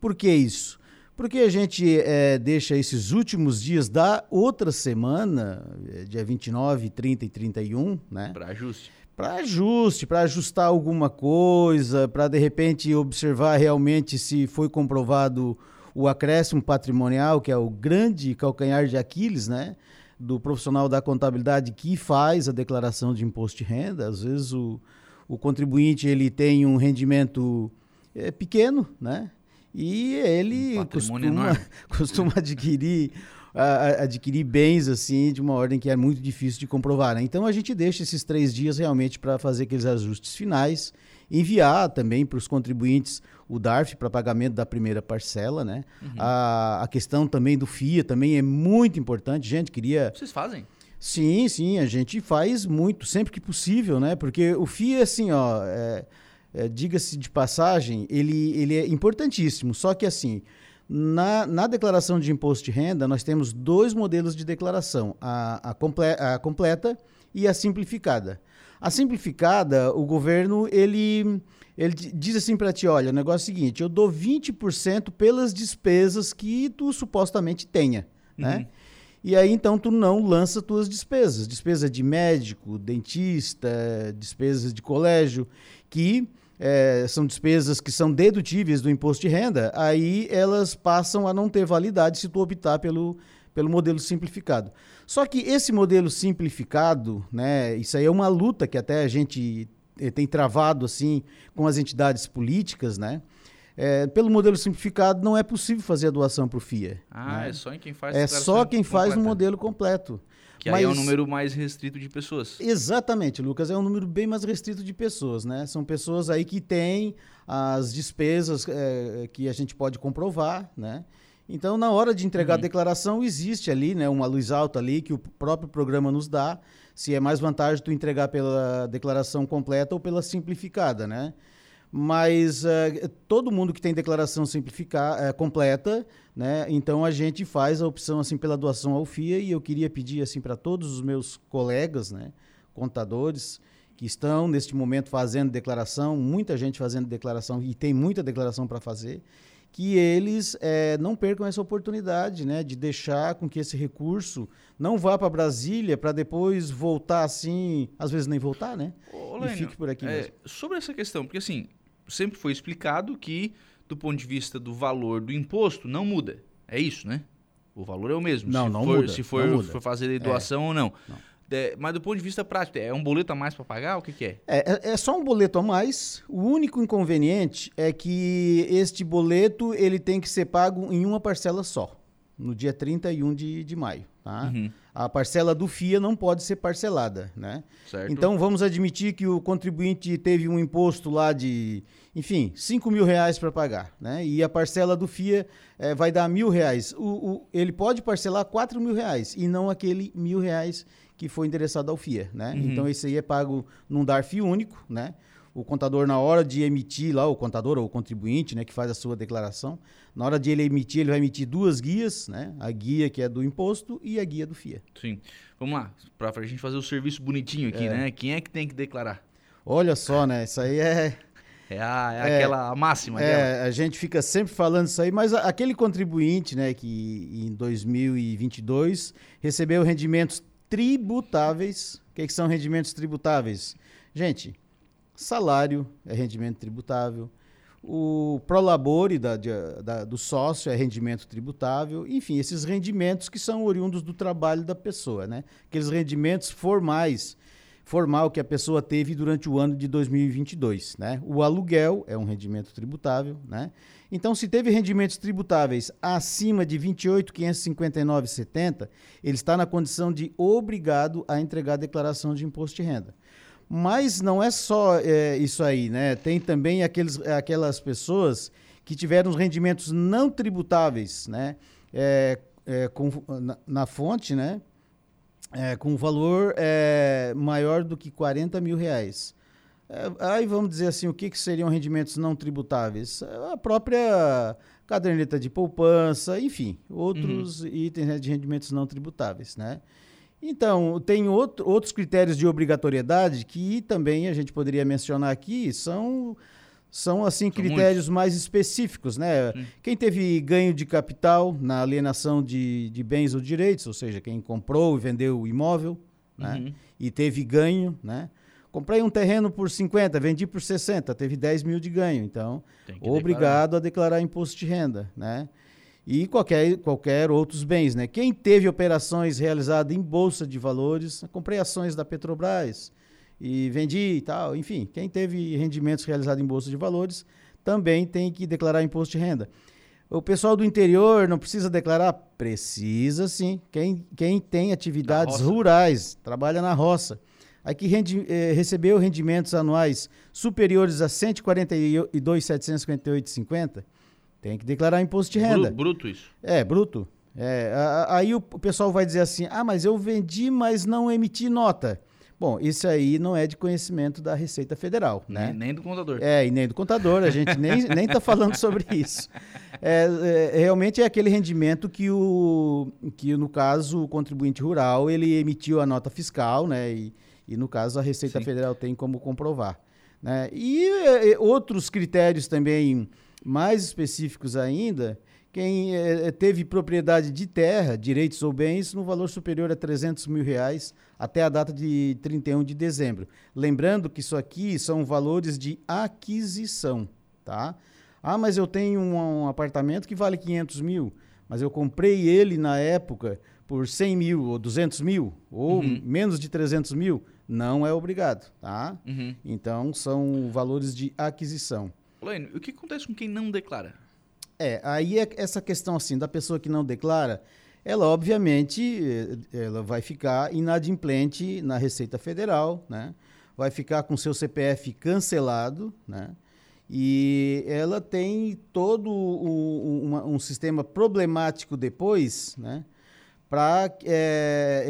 Por que isso? Porque a gente é, deixa esses últimos dias da outra semana, eh, dia 29, 30 e 31, né? Para ajuste para ajuste, para ajustar alguma coisa, para de repente observar realmente se foi comprovado o acréscimo patrimonial, que é o grande calcanhar de Aquiles, né? Do profissional da contabilidade que faz a declaração de imposto de renda. Às vezes o, o contribuinte ele tem um rendimento é, pequeno, né? E ele um costuma, costuma adquirir a, adquirir bens assim de uma ordem que é muito difícil de comprovar. Né? Então a gente deixa esses três dias realmente para fazer aqueles ajustes finais, enviar também para os contribuintes o DARF para pagamento da primeira parcela, né? Uhum. A, a questão também do FIA também é muito importante. Gente, queria. Vocês fazem? Sim, sim, a gente faz muito, sempre que possível, né? Porque o FIA, assim, ó, é, é, diga-se de passagem, ele, ele é importantíssimo. Só que, assim, na, na, declaração de imposto de renda, nós temos dois modelos de declaração: a, a, comple a completa e a simplificada. A simplificada, o governo ele, ele diz assim para ti: olha, o negócio é o seguinte, eu dou 20% pelas despesas que tu supostamente tenha. Né? Uhum. Né? E aí então tu não lança tuas despesas, despesa de médico, dentista, despesas de colégio, que é, são despesas que são dedutíveis do imposto de renda, aí elas passam a não ter validade se tu optar pelo, pelo modelo simplificado. Só que esse modelo simplificado, né, isso aí é uma luta que até a gente eh, tem travado assim com as entidades políticas, né? É, pelo modelo simplificado não é possível fazer a doação para o FIA. Ah, né? é só quem faz. É só quem faz no modelo completo. Que Mas, aí é um número mais restrito de pessoas. Exatamente, Lucas, é um número bem mais restrito de pessoas, né? São pessoas aí que têm as despesas é, que a gente pode comprovar, né? Então, na hora de entregar uhum. a declaração, existe ali, né, uma luz alta ali que o próprio programa nos dá, se é mais vantagem tu entregar pela declaração completa ou pela simplificada, né? Mas uh, todo mundo que tem declaração simplificada uh, completa, né? Então a gente faz a opção assim pela doação ao FIA e eu queria pedir assim para todos os meus colegas, né, contadores que estão neste momento fazendo declaração, muita gente fazendo declaração e tem muita declaração para fazer, que eles é, não percam essa oportunidade, né, de deixar com que esse recurso não vá para Brasília para depois voltar assim, às vezes nem voltar, né? Ô, Lênio, e fique por aqui é, mesmo. Sobre essa questão, porque assim, sempre foi explicado que, do ponto de vista do valor do imposto, não muda. É isso, né? O valor é o mesmo. Não, se não for, muda, Se for, não muda. for fazer doação ou não. Não. É, mas do ponto de vista prático, é um boleto a mais para pagar? O que, que é? É, é- é só um boleto a mais. O único inconveniente é que este boleto ele tem que ser pago em uma parcela só, no dia 31 de, de maio. Tá? Uhum. A parcela do FIA não pode ser parcelada, né? Certo? Então vamos admitir que o contribuinte teve um imposto lá de, enfim, 5 mil reais para pagar, né? E a parcela do FIA eh, vai dar mil reais. O, o- ele pode parcelar 4 mil reais e não aquele mil reais que foi endereçado ao FIA, né? Então esse aí é pago num DARF único, né? O contador, na hora de emitir lá, o contador ou o contribuinte, né, que faz a sua declaração, na hora de ele emitir, ele vai emitir duas guias, né? A guia que é do imposto e a guia do FIA. Sim. Vamos lá, pra, pra gente fazer o serviço bonitinho aqui, É. né? Quem é que tem que declarar? Olha só, né? Isso aí é. É, a, é É. aquela máxima dela. É, a gente fica sempre falando isso aí, mas aquele contribuinte, né, que em 2022 recebeu rendimentos tributáveis. O que, que são rendimentos tributáveis? Gente, salário é rendimento tributável. O prolabore da, da- do sócio é rendimento tributável. Enfim, esses rendimentos que são oriundos do trabalho da pessoa, né? Aqueles rendimentos formais, formal que a pessoa teve durante o ano de 2022, né? O aluguel é um rendimento tributável, né? Então, se teve rendimentos tributáveis acima de 28.559,70, ele está na condição de obrigado a entregar a declaração de imposto de renda. Mas não é só é, isso aí, né? Tem também aqueles, aquelas pessoas que tiveram os rendimentos não tributáveis, né? É, é, com, na, na fonte, né? É, com valor é, maior do que 40 mil reais. É, aí vamos dizer assim, o que, que seriam rendimentos não tributáveis? A própria caderneta de poupança, enfim, outros itens né, de rendimentos não tributáveis, né? Então, tem outro- outros critérios de obrigatoriedade que também a gente poderia mencionar aqui, são, são assim, critérios mais específicos, né? Quem teve ganho de capital na alienação de, de bens ou direitos, ou seja, quem comprou e vendeu o imóvel, né? Uhum. E teve ganho, né? Comprei um terreno por 50, vendi por 60, teve 10 mil de ganho, então obrigado a declarar imposto de renda, né? E qualquer, qualquer outros bens, né? Quem teve operações realizadas em bolsa de valores, comprei ações da Petrobras e vendi e tal, enfim, quem teve rendimentos realizados em bolsa de valores também tem que declarar imposto de renda. O pessoal do interior não precisa declarar? Precisa sim. Quem, quem tem atividades rurais, trabalha na roça. Aqui rendi, eh, recebeu rendimentos anuais superiores a 142.758,50, tem que declarar imposto de renda. Bru- bruto isso. É, bruto. É, aí o pessoal vai dizer assim: ah, mas eu vendi, mas não emiti nota. Bom, isso aí não é de conhecimento da Receita Federal, né? Nem, nem do contador. É, e nem do contador, a gente nem, nem tá falando sobre isso. É, é, realmente é aquele rendimento que, o, que, no caso, o contribuinte rural, ele emitiu a nota fiscal, né? E, e no caso, a Receita Sim. Federal tem como comprovar. Né? E é, é, outros critérios também mais específicos ainda, quem é, teve propriedade de terra, direitos ou bens, no valor superior a 300 mil reais até a data de 31 de dezembro. Lembrando que isso aqui são valores de aquisição, tá? Ah, mas eu tenho um, um apartamento que vale 500 mil, mas eu comprei ele na época por 100 mil ou 200 mil, ou Uhum. menos de 300 mil, não é obrigado, tá? Uhum. Então, são valores de aquisição. Lane, o que acontece com quem não declara? É, aí é essa questão assim da pessoa que não declara, ela obviamente eh, ela vai ficar inadimplente na Receita Federal, né? Vai ficar com seu CPF cancelado, né? E ela tem todo uma- um sistema problemático depois, né? Para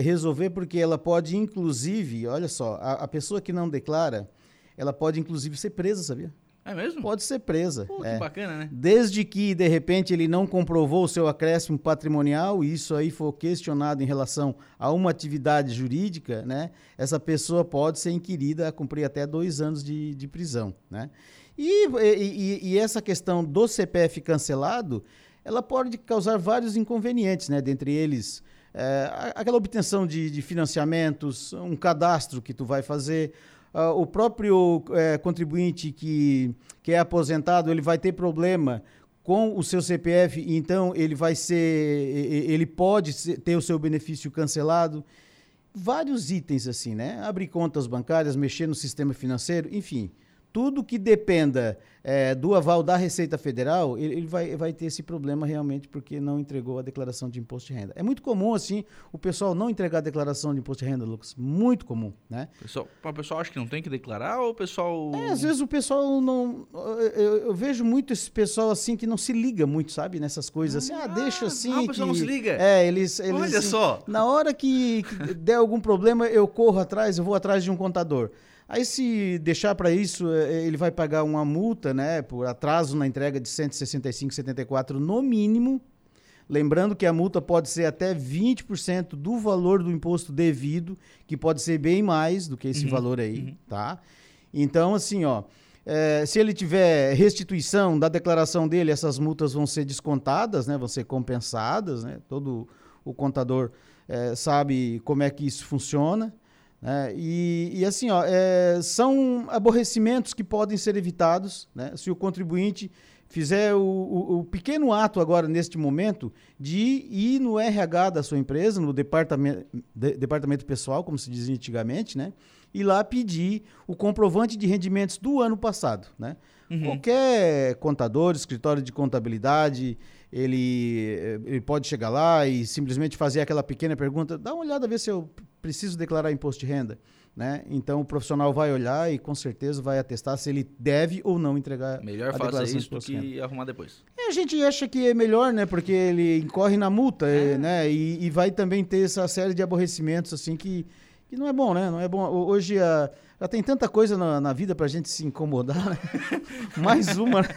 resolver, porque ela pode, inclusive, olha só, a, a pessoa que não declara, ela pode, inclusive, ser presa, sabia? É mesmo? Pode ser presa. Pô, que é. bacana, né? Desde que, de repente, ele não comprovou o seu acréscimo patrimonial, e isso aí for questionado em relação a uma atividade jurídica, né? Essa pessoa pode ser inquirida a cumprir até dois anos de, de prisão, né? E, e- e- essa questão do CPF cancelado, ela pode causar vários inconvenientes, né? Dentre eles, é, aquela obtenção de, de financiamentos, um cadastro que tu vai fazer, ah, o próprio eh, contribuinte que, que é aposentado, ele vai ter problema com o seu CPF, então ele vai ser, ele pode ter o seu benefício cancelado. Vários itens assim, né? Abrir contas bancárias, mexer no sistema financeiro, enfim tudo que dependa é, do aval da Receita Federal, ele, ele, vai, vai ter esse problema realmente porque não entregou a declaração de imposto de renda. É muito comum, assim, o pessoal não entregar a declaração de imposto de renda, Lucas. Muito comum, né? Pessoal, o pessoal acha que não tem que declarar ou o pessoal... É, às vezes o pessoal não... Eu, eu, vejo muito esse pessoal, assim, que não se liga muito, sabe? Nessas coisas, assim. Ah, ah deixa assim... Ah, o pessoal não se liga? É, eles... eles Olha assim, só! Na hora que, que der algum problema, eu corro atrás, eu vou atrás de um contador. Aí, se deixar para isso, é, é, ele vai pagar uma multa, né, por atraso na entrega de 165,74 no mínimo. Lembrando que a multa pode ser até 20% do valor do imposto devido, que pode ser bem mais do que esse uhum, valor aí, uhum. tá? Então, assim, ó, é, se ele tiver restituição da declaração dele, essas multas vão ser descontadas, né, vão ser compensadas, né? Todo o contador é, sabe como é que isso funciona. Né? E, e, assim, ó, é, são aborrecimentos que podem ser evitados né? se o contribuinte fizer o, o, o, pequeno ato agora, neste momento, de ir no RH da sua empresa, no departamento, de, departamento pessoal, como se dizia antigamente, né? e lá pedir o comprovante de rendimentos do ano passado. Né? Uhum. Qualquer contador, escritório de contabilidade, ele, ele pode chegar lá e simplesmente fazer aquela pequena pergunta, dá uma olhada, ver se eu preciso declarar imposto de renda. Né? Então o profissional vai olhar e com certeza vai atestar se ele deve ou não entregar melhor a declaração isso do que arrumar depois. É, a gente acha que é melhor, né? Porque ele incorre na multa, é. né? E, e, vai também ter essa série de aborrecimentos assim que, que não é bom, né? Não é bom. Hoje a já tem tanta coisa na, na vida pra gente se incomodar, né? Mais uma. Né?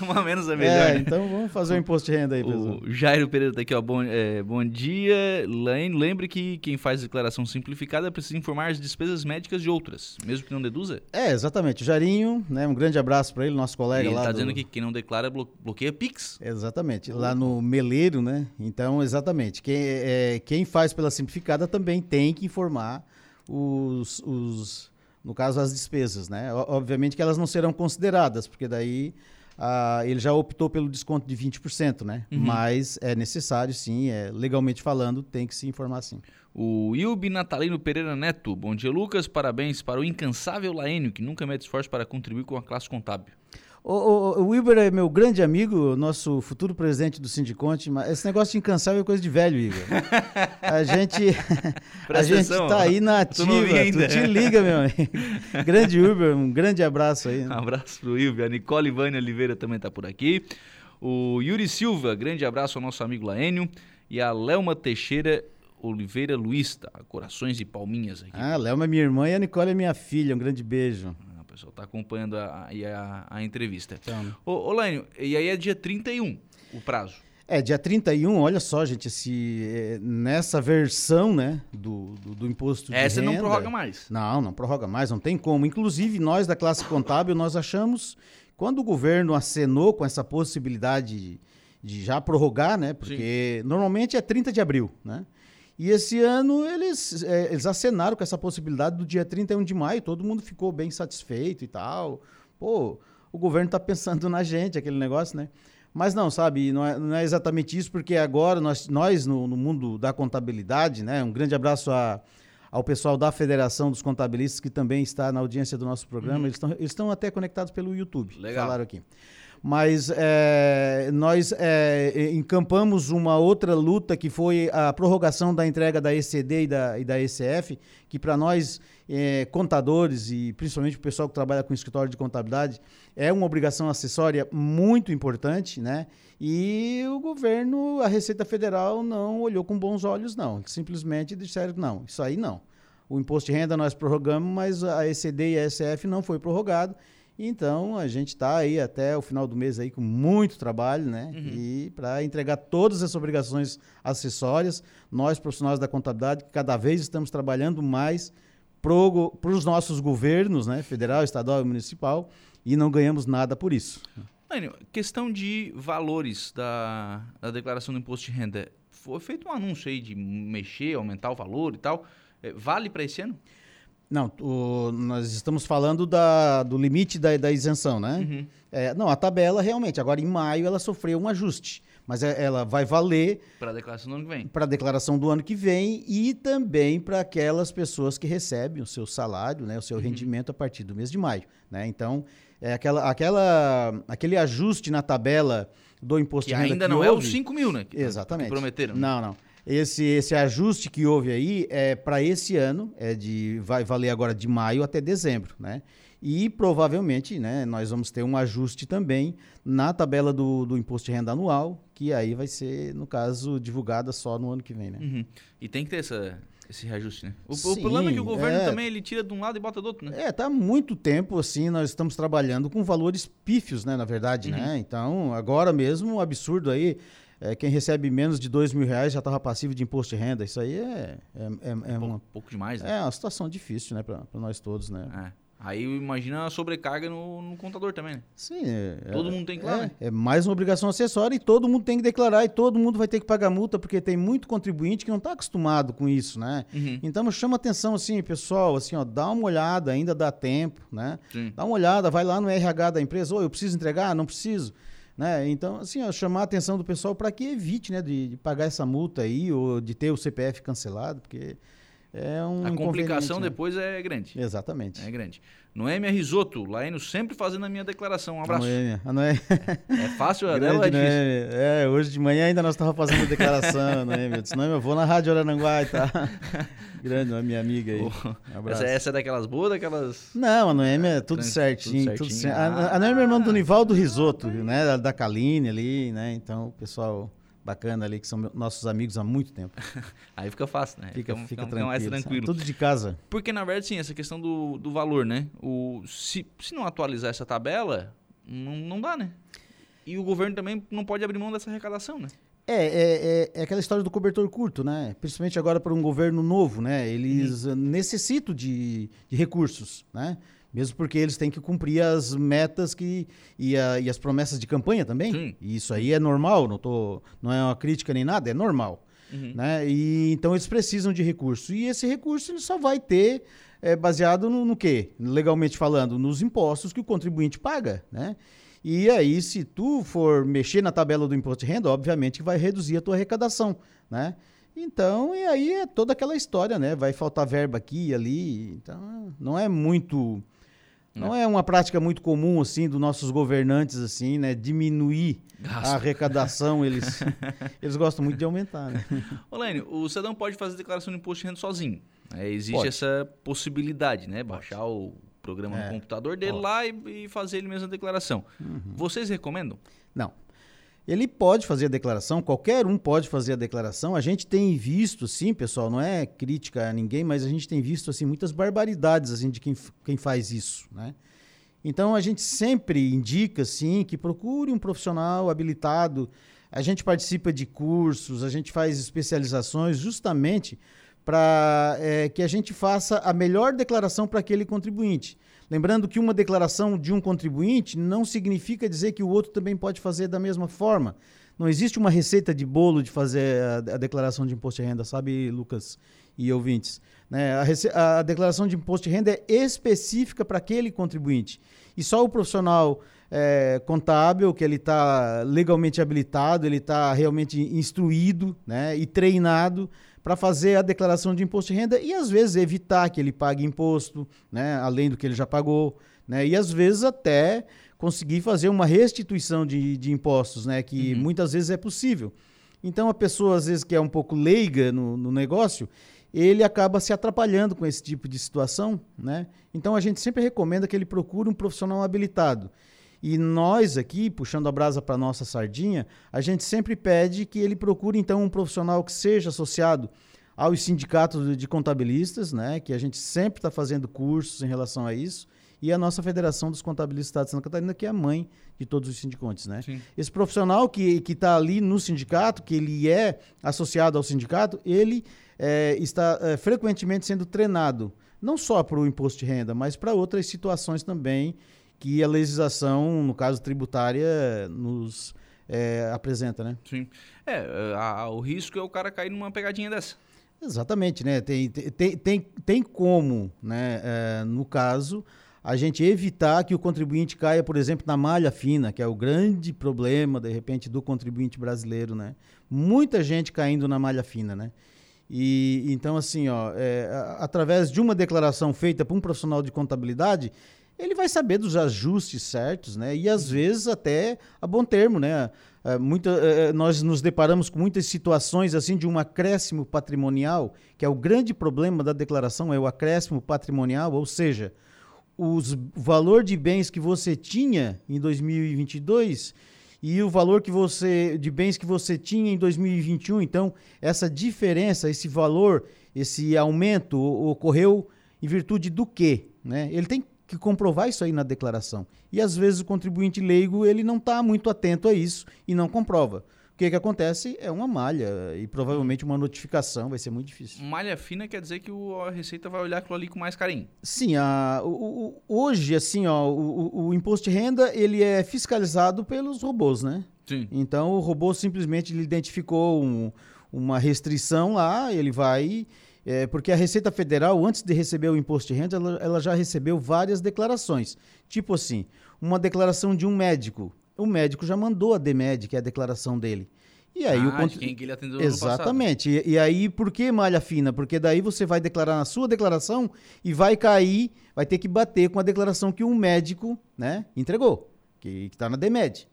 uma menos é melhor. É, né? então vamos fazer o um imposto de renda aí, pessoal. O Jairo Pereira tá aqui, ó. Bom, é, bom dia. Lembre que quem faz declaração simplificada precisa informar as despesas médicas de outras, mesmo que não deduza? É, exatamente. O Jairinho, né? Um grande abraço para ele, nosso colega ele lá. Ele tá do... dizendo que quem não declara bloqueia Pix. Exatamente. Lá no Meleiro, né? Então, exatamente. Quem, é, quem faz pela simplificada também tem que informar os, os no caso as despesas, né? Obviamente que elas não serão consideradas, porque daí ah, ele já optou pelo desconto de 20%, né? Uhum. Mas é necessário, sim, é, legalmente falando, tem que se informar sim. O Ilbi Natalino Pereira Neto. Bom dia, Lucas. Parabéns para o incansável Laênio, que nunca mete esforço para contribuir com a classe contábil. O, o, o Wilber é meu grande amigo, nosso futuro presidente do Sindiconte, mas esse negócio de incansável é coisa de velho, Igor. A gente, a gente tá aí na ativa, tu te liga, meu amigo. Grande Wilber, um grande abraço aí. Um abraço pro Wilber. A Nicole Vânia Oliveira também tá por aqui. O Yuri Silva, grande abraço ao nosso amigo Laênio. E a Lelma Teixeira Oliveira Luiz, tá? Corações e palminhas aqui. Ah, Lelma é minha irmã e a Nicole é minha filha. Um grande beijo pessoal está acompanhando a, a, a, entrevista. Então. Ô, ô e aí é dia 31 o prazo? É, dia 31, olha só, gente, esse, é, nessa versão né, do, do, do imposto de Essa renda... não prorroga mais. Não, não prorroga mais, não tem como. Inclusive, nós da classe contábil, nós achamos, quando o governo acenou com essa possibilidade de, de já prorrogar, né? Porque Sim. normalmente é 30 de abril, né? E esse ano eles, é, eles acenaram com essa possibilidade do dia 31 de maio, todo mundo ficou bem satisfeito e tal. Pô, o governo está pensando na gente, aquele negócio, né? Mas não, sabe, não é, não é exatamente isso, porque agora nós, nós no, no, mundo da contabilidade, né? Um grande abraço a, ao pessoal da Federação dos Contabilistas, que também está na audiência do nosso programa. Uhum. Eles estão eles até conectados pelo YouTube. Legal. Falaram aqui mas é, nós é, encampamos uma outra luta que foi a prorrogação da entrega da ECD e da, e da ECF, que para nós, é, contadores e principalmente o pessoal que trabalha com escritório de contabilidade, é uma obrigação acessória muito importante, né? E o governo, a Receita Federal, não olhou com bons olhos, não. Simplesmente disseram, não, isso aí não. O imposto de renda nós prorrogamos, mas a ECD e a ECF não foi prorrogado. Então a gente está aí até o final do mês aí com muito trabalho, né? Uhum. E para entregar todas as obrigações acessórias, nós profissionais da contabilidade cada vez estamos trabalhando mais para os nossos governos, né? Federal, estadual e municipal, e não ganhamos nada por isso. Mano, questão de valores da, da declaração do imposto de renda. Foi feito um anúncio aí de mexer, aumentar o valor e tal. É, vale para esse ano? Não, o, nós estamos falando da, do limite da, da isenção, né? Uhum. É, não, a tabela realmente, agora em maio ela sofreu um ajuste, mas é- ela vai valer Para a declaração do ano que vem. para a declaração do ano que vem e também para aquelas pessoas que recebem o seu salário, né, o Uhum. seu rendimento a partir do mês de maio. Né? Então, é aquela, aquela, aquele ajuste na tabela do imposto Que de renda ainda que não é houve, os 5 mil, né? Que, Exatamente. Que prometeram. né? Não, não. Esse, esse ajuste que houve aí é para esse ano, é de vai valer agora de maio até dezembro, né? E provavelmente, né, nós vamos ter um ajuste também na tabela do, do imposto de renda anual, que aí vai ser, no caso, divulgada só no ano que vem, né? Uhum. E tem que ter essa, esse reajuste, né? O, o Sim, problema é que o governo é. também ele tira de um lado e bota do outro, né? É, tá há muito tempo assim, nós estamos trabalhando com valores pífios, né, na verdade, né? Então, agora mesmo, um absurdo aí, é, quem recebe menos de dois mil reais já estava passivo de imposto de renda. Isso aí é, é, é, é Pouco, uma, pouco demais, né? é uma situação difícil, né, para nós todos, né? É. Aí imagina a sobrecarga no, no contador também, né? Sim, é, Todo é- mundo tem que é, né? é mais uma obrigação acessória e todo mundo tem que declarar e todo mundo vai ter que pagar multa porque tem muito contribuinte que não está acostumado com isso, né? Uhum. Então chama atenção assim, pessoal, assim, ó, dá uma olhada, ainda dá tempo, né? Sim. Dá uma olhada, vai lá no RH da empresa, ô, eu preciso entregar? Não preciso. Né? Então, assim, ó, chamar a atenção do pessoal para que evite, né, de, de pagar essa multa aí ou de ter o CPF cancelado, porque é um A complicação né? depois é grande. Exatamente. É grande. Noêmia Risoto, Laeno sempre fazendo a minha declaração. Um abraço. Noêmia, a Noêmia. É fácil a dela é difícil? Noêmia. É, hoje de manhã ainda nós estávamos fazendo a declaração, Noêmia. Eu disse, Noêmia, eu vou na Rádio Araranguá e tá. Grande, a minha amiga aí. Um abraço. Essa, essa é daquelas boas, daquelas. Não, a Noêmia é tudo Trans- certinho. tudo Tudo certinho. certinho. A, a Noêmia é irmã do Nivaldo Risoto, né? Da, da Kaline ali, né? Então, o pessoal bacana ali, que são nossos amigos há muito tempo. Aí fica fácil, né? Fica, Fica, fica, fica mais tranquilo. tranquilo. Tudo de casa. Porque, na verdade, sim, essa questão do, do valor, né? O, se, se não atualizar essa tabela, não, não dá, né? E o governo também não pode abrir mão dessa arrecadação, né? É, é, é, é aquela história do cobertor curto, né? Principalmente agora para um governo novo, né? Eles eh, necessitam de, de recursos, né? Mesmo porque eles têm que cumprir as metas que, e, a- e as promessas de campanha também. Sim. E isso aí é normal, não, tô, não é uma crítica nem nada, é normal. Né? E, então eles precisam de recurso. E esse recurso ele só vai ter eh, baseado no, no quê? Legalmente falando, nos impostos que o contribuinte paga, né? E aí, se tu for mexer na tabela do imposto de renda, obviamente que vai reduzir a tua arrecadação, né? Então, e aí é toda aquela história, né? Vai faltar verba aqui e ali. Então, não é muito. Não é uma prática muito comum, assim, dos nossos governantes, assim, né? Diminuir Gasto. a arrecadação. Eles, eles gostam muito de aumentar, né? Ô, Lênio, o cidadão pode fazer declaração de imposto de renda sozinho. né? existe Pode. essa possibilidade, né? Baixar o programa É, no computador dele pode. lá e, e fazer ele mesmo a declaração. Vocês recomendam? Não. Ele pode fazer a declaração, qualquer um pode fazer a declaração. A gente tem visto, sim, pessoal, não é crítica a ninguém, mas a gente tem visto assim muitas barbaridades assim de quem, quem faz isso, né? Então a gente sempre indica, sim, que procure um profissional habilitado. A gente participa de cursos, a gente faz especializações justamente para que a gente faça a melhor declaração para aquele contribuinte. Lembrando que uma declaração de um contribuinte não significa dizer que o outro também pode fazer da mesma forma. Não existe uma receita de bolo de fazer a, a declaração de imposto de renda, sabe, Lucas e ouvintes? Né? A, a declaração de imposto de renda é específica para aquele contribuinte. E só o profissional é, contábil, que ele está legalmente habilitado, ele está realmente instruído né, e treinado para fazer a declaração de imposto de renda e às vezes evitar que ele pague imposto, né, além do que ele já pagou, né, e às vezes até conseguir fazer uma restituição de, de impostos, né, que muitas vezes é possível. Então a pessoa às vezes que é um pouco leiga no, no negócio, ele acaba se atrapalhando com esse tipo de situação, né? Então a gente sempre recomenda que ele procure um profissional habilitado. E nós aqui, puxando a brasa para nossa sardinha, a gente sempre pede que ele procure então um profissional que seja associado aos sindicatos de contabilistas, né? Que a gente sempre está fazendo cursos em relação a isso. E a nossa Federação dos Contabilistas do Estado de Santa Catarina, que é a mãe de todos os sindicatos, né? Sim. Esse profissional que está ali no sindicato, que ele é associado ao sindicato, ele eh, está eh, frequentemente sendo treinado, não só para o imposto de renda, mas para outras situações também que a legislação, no caso tributária, nos eh, apresenta, né? Sim. É, a- a- o risco é o cara cair numa pegadinha dessa. Exatamente, né? Tem, tem, tem, tem como, né, é, no caso, a gente evitar que o contribuinte caia, por exemplo, na malha fina, que é o grande problema, de repente, do contribuinte brasileiro, né? Muita gente caindo na malha fina, né? E então, assim, ó, é, através de uma declaração feita por um profissional de contabilidade, ele vai saber dos ajustes certos, né? E às vezes até a bom termo, né? É, muita, é, é nós nos deparamos com muitas situações assim de um acréscimo patrimonial, que é o grande problema da declaração, é o acréscimo patrimonial, ou seja, os, o valor de bens que você tinha em 2022 e o valor que você de bens que você tinha em 2021. Então, essa diferença, esse valor, esse aumento ocorreu em virtude do quê? Né? Ele tem que comprovar isso aí na declaração. E às vezes o contribuinte leigo ele não está muito atento a isso e não comprova que, que acontece? É uma malha e provavelmente uma notificação, vai ser muito difícil. Malha fina quer dizer que o, a Receita vai olhar aquilo ali com mais carinho. Sim, a, o, o, hoje, assim, ó, o, o, imposto de renda ele é fiscalizado pelos robôs, né? Sim. Então o robô simplesmente ele identificou um, uma restrição lá, ele vai. É, porque a Receita Federal, antes de receber o imposto de renda, ela, ela já recebeu várias declarações. Tipo assim, uma declaração de um médico o médico já mandou a DEMED, que é a declaração dele. E aí ah, o cont... quem que ele atendeu Exatamente. E, e, aí, por que malha fina? Porque daí você vai declarar na sua declaração e vai cair, vai ter que bater com a declaração que um médico né, entregou, que está na DEMED.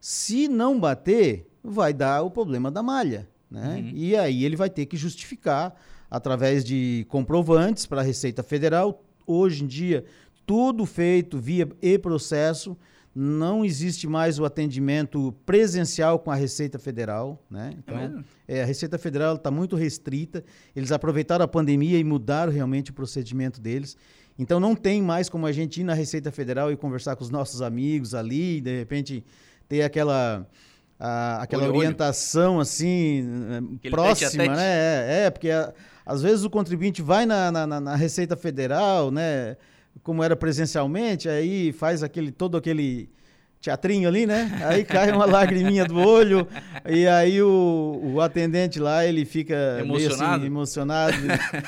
Se não bater, vai dar o problema da malha. Né? Uhum. E aí ele vai ter que justificar através de comprovantes para a Receita Federal. Hoje em dia, tudo feito via e-processo não existe mais o atendimento presencial com a Receita Federal, né? Então, é é, a Receita Federal está muito restrita. Eles aproveitaram a pandemia e mudaram realmente o procedimento deles. Então, não tem mais como a gente ir na Receita Federal e conversar com os nossos amigos ali, de repente ter aquela a, aquela olho, orientação olho. assim Aquele próxima, né? É, é porque a, às vezes o contribuinte vai na, na, na Receita Federal, né? como era presencialmente, aí faz aquele todo aquele teatrinho ali, né? Aí cai uma lagriminha do olho e aí o, o atendente lá ele fica emocionado. Assim, emocionado.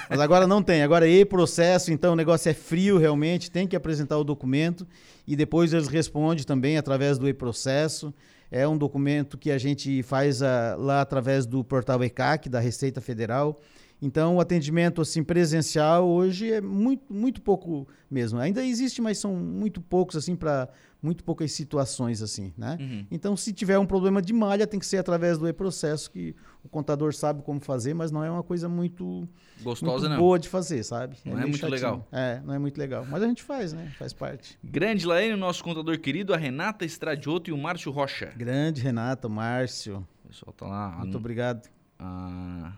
Mas agora não tem, agora é processo, então o negócio é frio realmente, tem que apresentar o documento e depois eles respondem também através do e-processo. É um documento que a gente faz a, lá através do portal ECAC da Receita Federal. Então, o atendimento assim presencial hoje é muito, muito pouco mesmo. Ainda existe, mas são muito poucos assim para muito poucas situações assim, né? Uhum. Então, se tiver um problema de malha, tem que ser através do e-processo que o contador sabe como fazer, mas não é uma coisa muito gostosa, muito boa de fazer, sabe? Não é, é muito chatinho. legal. É, não é muito legal, mas a gente faz, né? Faz parte. Grande Laene, nosso contador querido, a Renata Estradioto e o Márcio Rocha. Grande Renata, Márcio. O pessoal tá lá. Muito obrigado. Ah,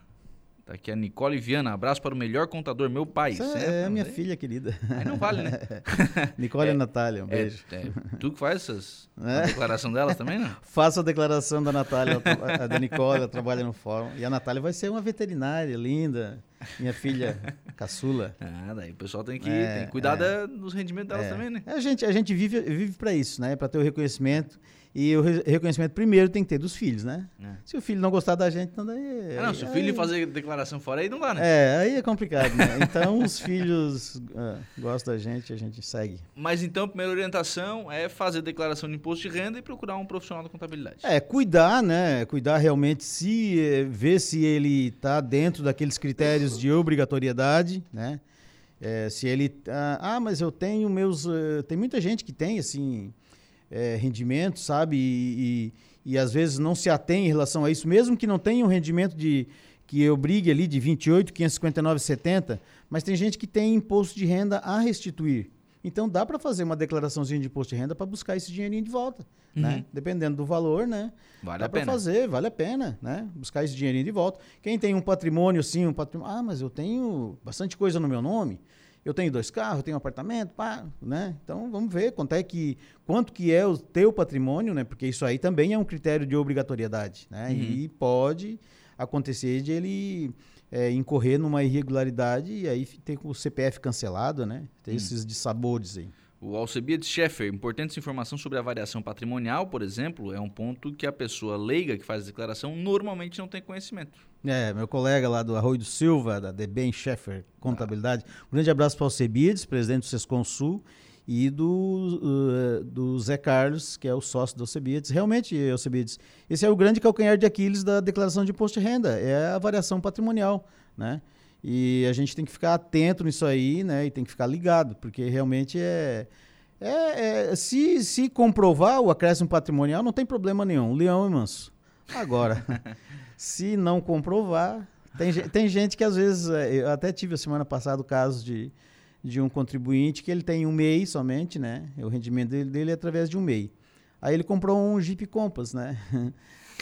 Tá aqui a Nicole Viana. Abraço para o melhor contador, meu pai. Isso é, é a minha filha querida. Aí não vale, né? Nicole é, e Natália, um é, beijo. É, tu que faz essas, é. a declaração delas também, não? Faço a declaração da Natália, a da Nicole, ela trabalha no fórum. E a Natália vai ser uma veterinária linda, minha filha caçula. Ah, daí o pessoal tem que, é, tem que cuidar é. dos rendimentos delas também, né? A gente, a gente vive, vive para isso, né? Para ter o reconhecimento. E o reconhecimento primeiro tem que ter dos filhos, né? É. Se o filho não gostar da gente, então daí. Ah, não, se o filho fazer declaração fora aí, não dá, né? É, aí é complicado, né? Então os filhos uh, gostam da gente, a gente segue. Mas então a primeira orientação é fazer declaração de imposto de renda e procurar um profissional da contabilidade. É, cuidar, né? Cuidar realmente se eh, ver se ele está dentro daqueles critérios de obrigatoriedade, né? É, se ele. Ah, ah, mas eu tenho meus. Uh, tem muita gente que tem, assim é, rendimento, sabe? E, e, e, às vezes não se atém em relação a isso, mesmo que não tenha um rendimento de que obrigue ali de 28, 559,70, mas tem gente que tem imposto de renda a restituir. Então dá para fazer uma declaraçãozinha de imposto de renda para buscar esse dinheirinho de volta, uhum. né? Dependendo do valor, né? Vale dá para fazer, vale a pena, né? Buscar esse dinheirinho de volta. Quem tem um patrimônio sim, um patrimônio, ah, mas eu tenho bastante coisa no meu nome eu tenho dois carros, eu tenho um apartamento, pá, né? Então vamos ver quanto é que quanto que é o teu patrimônio, né? Porque isso aí também é um critério de obrigatoriedade, né? Uhum. E pode acontecer de ele é, incorrer numa irregularidade e aí ter o CPF cancelado, né? Tem uhum. esses dissabores aí. O Alcebiades Scheffer, importante informação sobre a variação patrimonial, por exemplo, é um ponto que a pessoa leiga que faz a declaração normalmente não tem conhecimento. É, meu colega lá do Arroio do Silva, da Deben Scheffer Contabilidade. Um grande abraço para o Alcebiades, presidente do Sescom Sul, e do, uh, do Zé Carlos, que é o sócio do Alcebiades. Realmente, Alcebiades, esse é o grande calcanhar de Aquiles da declaração de imposto de renda, é a variação patrimonial, né? E a gente tem que ficar atento nisso aí, né? E tem que ficar ligado, porque realmente é. é, é se, se comprovar o acréscimo patrimonial, não tem problema nenhum. O leão é manso. Agora, se não comprovar. Tem, tem gente que às vezes. É, eu até tive a semana passada o caso de, de um contribuinte que ele tem um MEI somente, né? O rendimento dele, dele é através de um MEI. Aí ele comprou um Jeep Compass, né?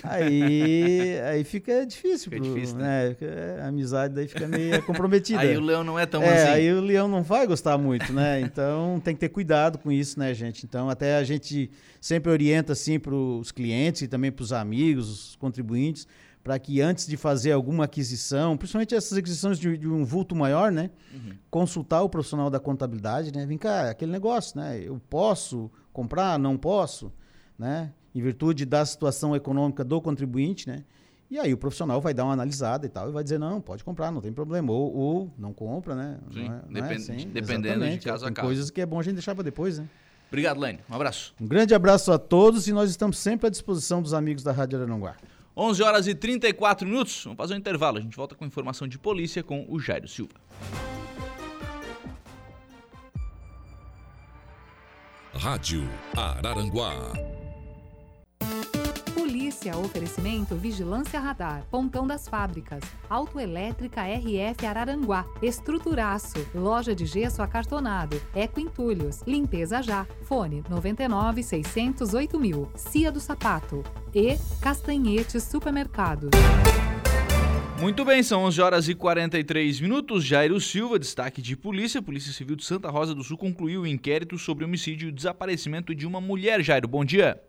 Aí, aí fica difícil. Fica pro, difícil, né? né? A amizade daí fica meio comprometida. aí o leão não é tão é, assim. Aí o leão não vai gostar muito, né? Então tem que ter cuidado com isso, né, gente? Então até a gente sempre orienta assim para os clientes e também para os amigos, os contribuintes, para que antes de fazer alguma aquisição, principalmente essas aquisições de, de um vulto maior, né? Uhum. Consultar o profissional da contabilidade, né? Vem cá, aquele negócio, né? Eu posso comprar, não posso, né? Em virtude da situação econômica do contribuinte, né? E aí o profissional vai dar uma analisada e tal e vai dizer, não, pode comprar, não tem problema. Ou, ou não compra, né? Sim, não é, depend, não é assim, dependendo de caso a caso. coisas que é bom a gente deixar para depois, né? Obrigado, Lene. Um abraço. Um grande abraço a todos e nós estamos sempre à disposição dos amigos da Rádio Aranguá. 11 horas e 34 minutos. Vamos fazer um intervalo. A gente volta com informação de polícia com o Jairo Silva. Rádio Araranguá. Polícia, oferecimento Vigilância Radar, Pontão das Fábricas, Autoelétrica RF Araranguá, Estruturaço, Loja de Gesso Acartonado, Eco Entulhos, Limpeza Já, Fone 99 608 mil, Cia do Sapato e Castanhetes Supermercados. Muito bem, são 11 horas e 43 minutos. Jairo Silva, destaque de polícia. Polícia Civil de Santa Rosa do Sul concluiu o inquérito sobre homicídio e desaparecimento de uma mulher. Jairo, bom dia.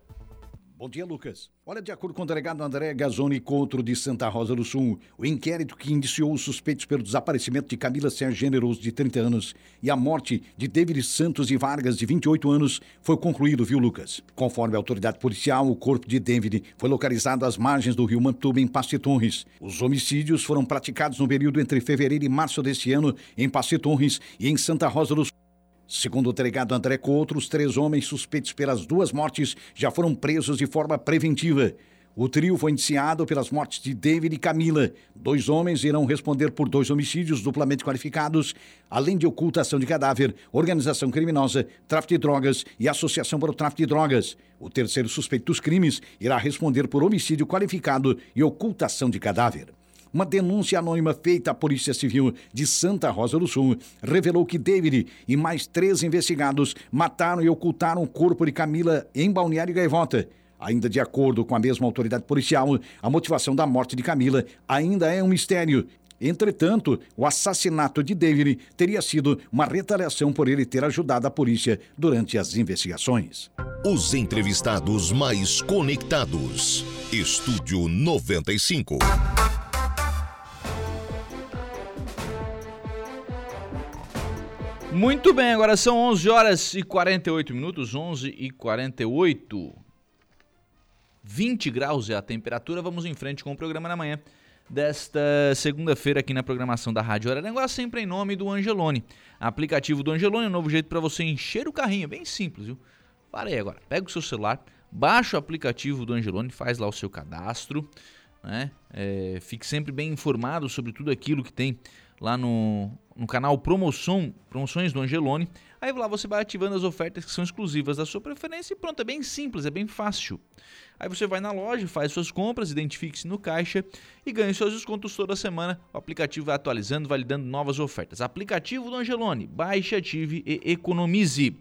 Bom dia, Lucas. Olha, de acordo com o delegado André Gazzoni Contro de Santa Rosa do Sul, o inquérito que indiciou os suspeitos pelo desaparecimento de Camila Sérgio Generoso, de 30 anos, e a morte de David Santos e Vargas, de 28 anos, foi concluído, viu, Lucas? Conforme a autoridade policial, o corpo de David foi localizado às margens do rio Mantuba, em Pastitorres. Os homicídios foram praticados no período entre fevereiro e março deste ano, em Pastitorres e em Santa Rosa do Sul. Segundo o delegado André Couto, os três homens suspeitos pelas duas mortes já foram presos de forma preventiva. O trio foi indiciado pelas mortes de David e Camila. Dois homens irão responder por dois homicídios duplamente qualificados, além de ocultação de cadáver, organização criminosa, tráfico de drogas e associação para o tráfico de drogas. O terceiro suspeito dos crimes irá responder por homicídio qualificado e ocultação de cadáver. Uma denúncia anônima feita à Polícia Civil de Santa Rosa do Sul revelou que David e mais três investigados mataram e ocultaram o corpo de Camila em Balneário Gaivota. Ainda de acordo com a mesma autoridade policial, a motivação da morte de Camila ainda é um mistério. Entretanto, o assassinato de David teria sido uma retaliação por ele ter ajudado a polícia durante as investigações. Os entrevistados mais conectados. Estúdio 95. Muito bem, agora são 11 horas e 48 minutos, 11 e 48. 20 graus é a temperatura. Vamos em frente com o programa na manhã desta segunda-feira aqui na programação da Rádio Araranguá, sempre em nome do Angelone. Aplicativo do Angelone, um novo jeito para você encher o carrinho, bem simples, viu? Para aí agora, pega o seu celular, baixa o aplicativo do Angelone, faz lá o seu cadastro, né? É, fique sempre bem informado sobre tudo aquilo que tem lá no, no canal Promoção, Promoções do Angelone. Aí lá você vai ativando as ofertas que são exclusivas da sua preferência e pronto, é bem simples, é bem fácil. Aí você vai na loja, faz suas compras, identifique-se no caixa e ganhe seus descontos toda semana. O aplicativo vai atualizando, validando novas ofertas. Aplicativo do Angelone, baixe, ative e economize.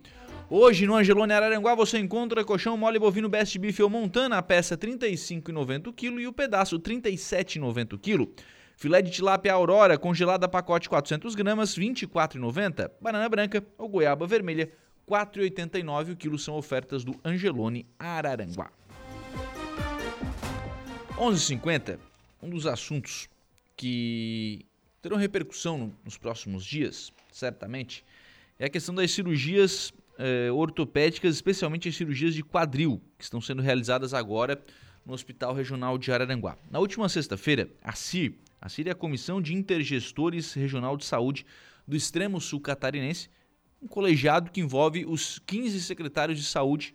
Hoje no Angelone Araranguá você encontra colchão mole bovino Best Beef ou Montana, a peça R$ 35,90 kg e o pedaço R$ 37,90 kg. Filé de tilápia Aurora, congelada pacote 400 gramas, R$ 24,90. Banana branca ou goiaba vermelha, R$ 4,89 o quilo são ofertas do Angelone Araranguá. 11:50. Um dos assuntos que terão repercussão nos próximos dias, certamente, é a questão das cirurgias eh, ortopédicas, especialmente as cirurgias de quadril, que estão sendo realizadas agora no Hospital Regional de Araranguá. Na última sexta-feira, a CIR, a CIR é a Comissão de Intergestores Regional de Saúde do Extremo Sul Catarinense, um colegiado que envolve os 15 secretários de saúde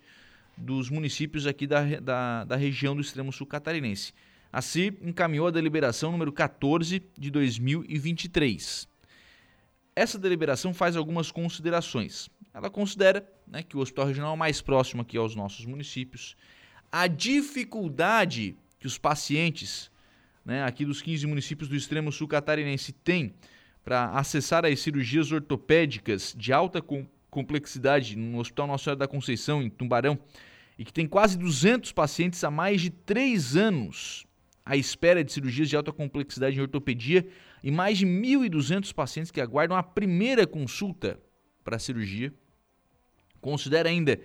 dos municípios aqui da, da, da região do extremo sul catarinense. A CIR encaminhou a deliberação número 14 de 2023. Essa deliberação faz algumas considerações. Ela considera né, que o hospital regional é mais próximo aqui aos nossos municípios, a dificuldade que os pacientes né, aqui dos 15 municípios do extremo sul catarinense têm para acessar as cirurgias ortopédicas de alta complexidade no Hospital Nossa Senhora da Conceição, em Tumbarão, e que tem quase 200 pacientes há mais de três anos à espera de cirurgias de alta complexidade em ortopedia e mais de 1.200 pacientes que aguardam a primeira consulta para a cirurgia. Considera ainda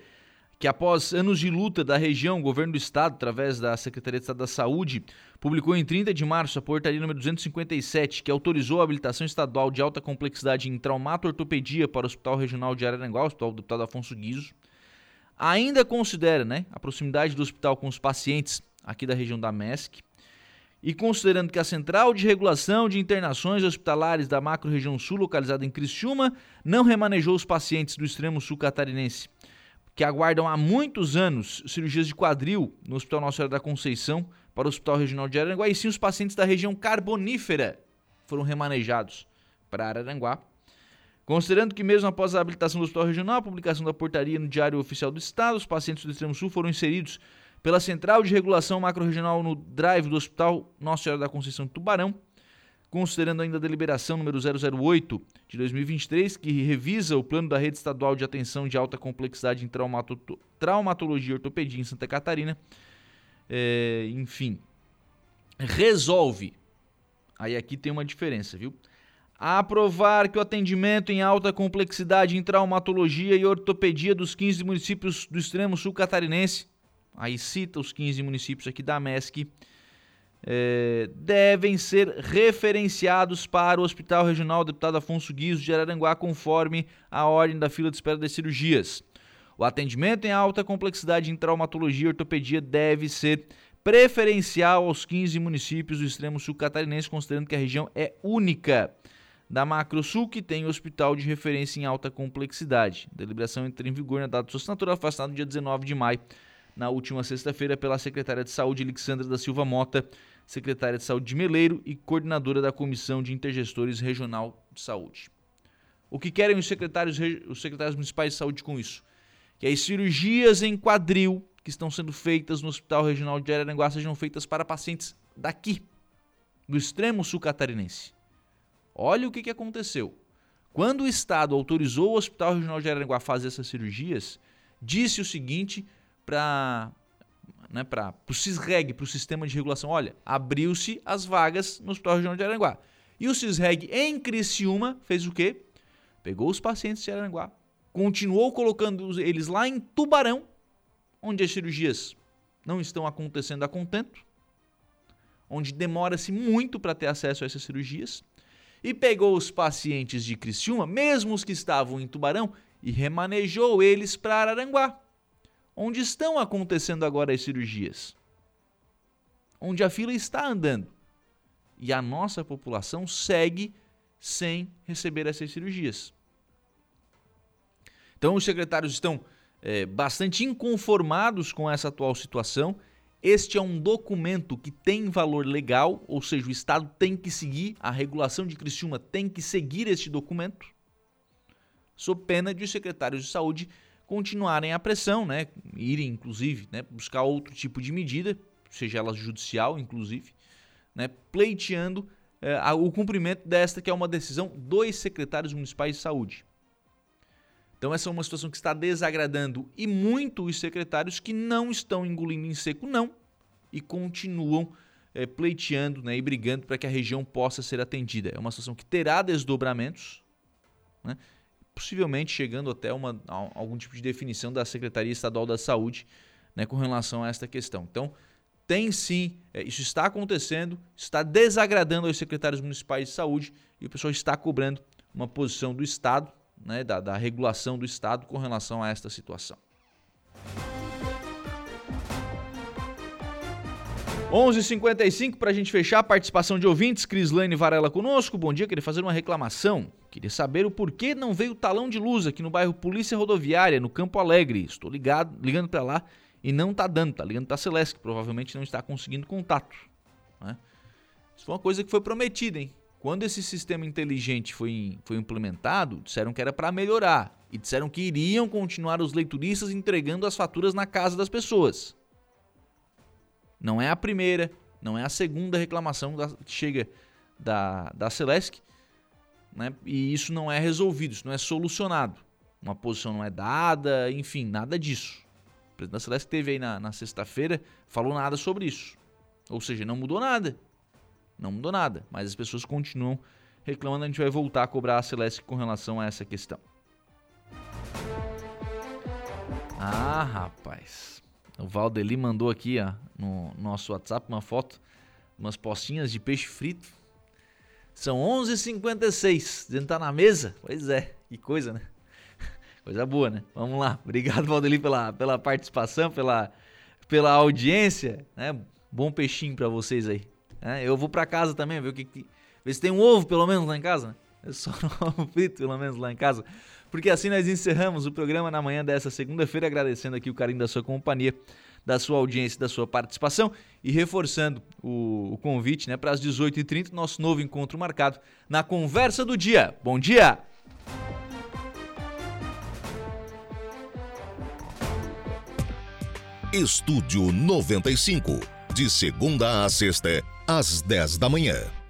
que após anos de luta da região, o governo do estado, através da Secretaria de Estado da Saúde, publicou em 30 de março a portaria número 257, que autorizou a habilitação estadual de alta complexidade em traumato-ortopedia para o Hospital Regional de Araranguá, o Hospital do Deputado Afonso Guizo. Ainda considera né, a proximidade do hospital com os pacientes aqui da região da MESC, e considerando que a Central de Regulação de Internações Hospitalares da Macro-Região Sul, localizada em Criciúma, não remanejou os pacientes do extremo sul catarinense que aguardam há muitos anos cirurgias de quadril no Hospital Nossa Senhora da Conceição para o Hospital Regional de Araranguá e sim os pacientes da região carbonífera foram remanejados para Araranguá. Considerando que mesmo após a habilitação do Hospital Regional, a publicação da portaria no Diário Oficial do Estado, os pacientes do Extremo Sul foram inseridos pela Central de Regulação Macro-Regional no drive do Hospital Nossa Senhora da Conceição de Tubarão, considerando ainda a deliberação número 008 de 2023, que revisa o plano da rede estadual de atenção de alta complexidade em traumato traumatologia e ortopedia em Santa Catarina, é, enfim, resolve. Aí aqui tem uma diferença, viu? aprovar que o atendimento em alta complexidade em traumatologia e ortopedia dos 15 municípios do extremo sul catarinense, aí cita os 15 municípios aqui da MESC, é, devem ser referenciados para o Hospital Regional Deputado Afonso Guizo de Araranguá, conforme a ordem da fila de espera das cirurgias. O atendimento em alta complexidade em traumatologia e ortopedia deve ser preferencial aos 15 municípios do extremo sul catarinense, considerando que a região é única da Macro Sul, que tem hospital de referência em alta complexidade. A deliberação entra em vigor na data de sua assinatura, afastada no dia 19 de maio, na última sexta-feira, pela secretária de Saúde, Alexandra da Silva Mota, secretária de Saúde de Meleiro e coordenadora da Comissão de Intergestores Regional de Saúde. O que querem os secretários, os secretários municipais de saúde com isso? Que as cirurgias em quadril que estão sendo feitas no Hospital Regional de Araranguá sejam feitas para pacientes daqui, do extremo sul catarinense. Olha o que, que aconteceu. Quando o Estado autorizou o Hospital Regional de Araranguá a fazer essas cirurgias, disse o seguinte para né, para o CISREG, para o Sistema de Regulação, olha, abriu-se as vagas no Hospital Regional de Aranguá. E o CISREG em Criciúma fez o quê? Pegou os pacientes de Aranguá, continuou colocando eles lá em Tubarão, onde as cirurgias não estão acontecendo a contento, onde demora-se muito para ter acesso a essas cirurgias, e pegou os pacientes de Criciúma, mesmo os que estavam em Tubarão, e remanejou eles para Araranguá onde estão acontecendo agora as cirurgias, onde a fila está andando. E a nossa população segue sem receber essas cirurgias. Então, os secretários estão é, bastante inconformados com essa atual situação. Este é um documento que tem valor legal, ou seja, o Estado tem que seguir, a regulação de Criciúma tem que seguir este documento, sob pena de os secretários de saúde continuarem a pressão, né? irem inclusive né? buscar outro tipo de medida, seja ela judicial inclusive, né? pleiteando é, o cumprimento desta que é uma decisão dos secretários municipais de saúde. Então essa é uma situação que está desagradando e muito os secretários que não estão engolindo em seco não e continuam é, pleiteando né, e brigando para que a região possa ser atendida. É uma situação que terá desdobramentos, né? Possivelmente chegando até uma, algum tipo de definição da Secretaria Estadual da Saúde né, com relação a esta questão. Então, tem sim, é, isso está acontecendo, está desagradando aos secretários municipais de saúde e o pessoal está cobrando uma posição do Estado, né, da, da regulação do Estado com relação a esta situação. 11:55 para a gente fechar a participação de ouvintes. Crislane Varela conosco. Bom dia, queria fazer uma reclamação. Queria saber o porquê não veio o talão de luz aqui no bairro Polícia Rodoviária, no Campo Alegre. Estou ligado, ligando para lá e não tá dando. Tá ligando para a Celeste, que provavelmente não está conseguindo contato. Né? Isso foi uma coisa que foi prometida, hein? Quando esse sistema inteligente foi, foi implementado, disseram que era para melhorar e disseram que iriam continuar os leituristas entregando as faturas na casa das pessoas. Não é a primeira, não é a segunda reclamação que chega da, da Celesc, né? e isso não é resolvido, isso não é solucionado. Uma posição não é dada, enfim, nada disso. O presidente da Celesc teve aí na, na sexta-feira, falou nada sobre isso. Ou seja, não mudou nada. Não mudou nada, mas as pessoas continuam reclamando. A gente vai voltar a cobrar a Celeste com relação a essa questão. Ah, rapaz. O Valdeli mandou aqui, ó, no nosso WhatsApp uma foto, umas postinhas de peixe frito. São 11h56, dizendo tá na mesa. Pois é, que coisa, né? Coisa boa, né? Vamos lá. Obrigado, Valdeli, pela, pela participação, pela, pela audiência. Né? Bom peixinho para vocês aí. É, eu vou para casa também, ver o que, que, ver se tem um ovo pelo menos lá em casa. Né? É só um ovo frito pelo menos lá em casa. Porque assim nós encerramos o programa na manhã dessa segunda-feira, agradecendo aqui o carinho da sua companhia, da sua audiência, da sua participação e reforçando o, o convite né, para as 18h30, nosso novo encontro marcado na Conversa do Dia. Bom dia! Estúdio 95, de segunda a sexta, às 10 da manhã.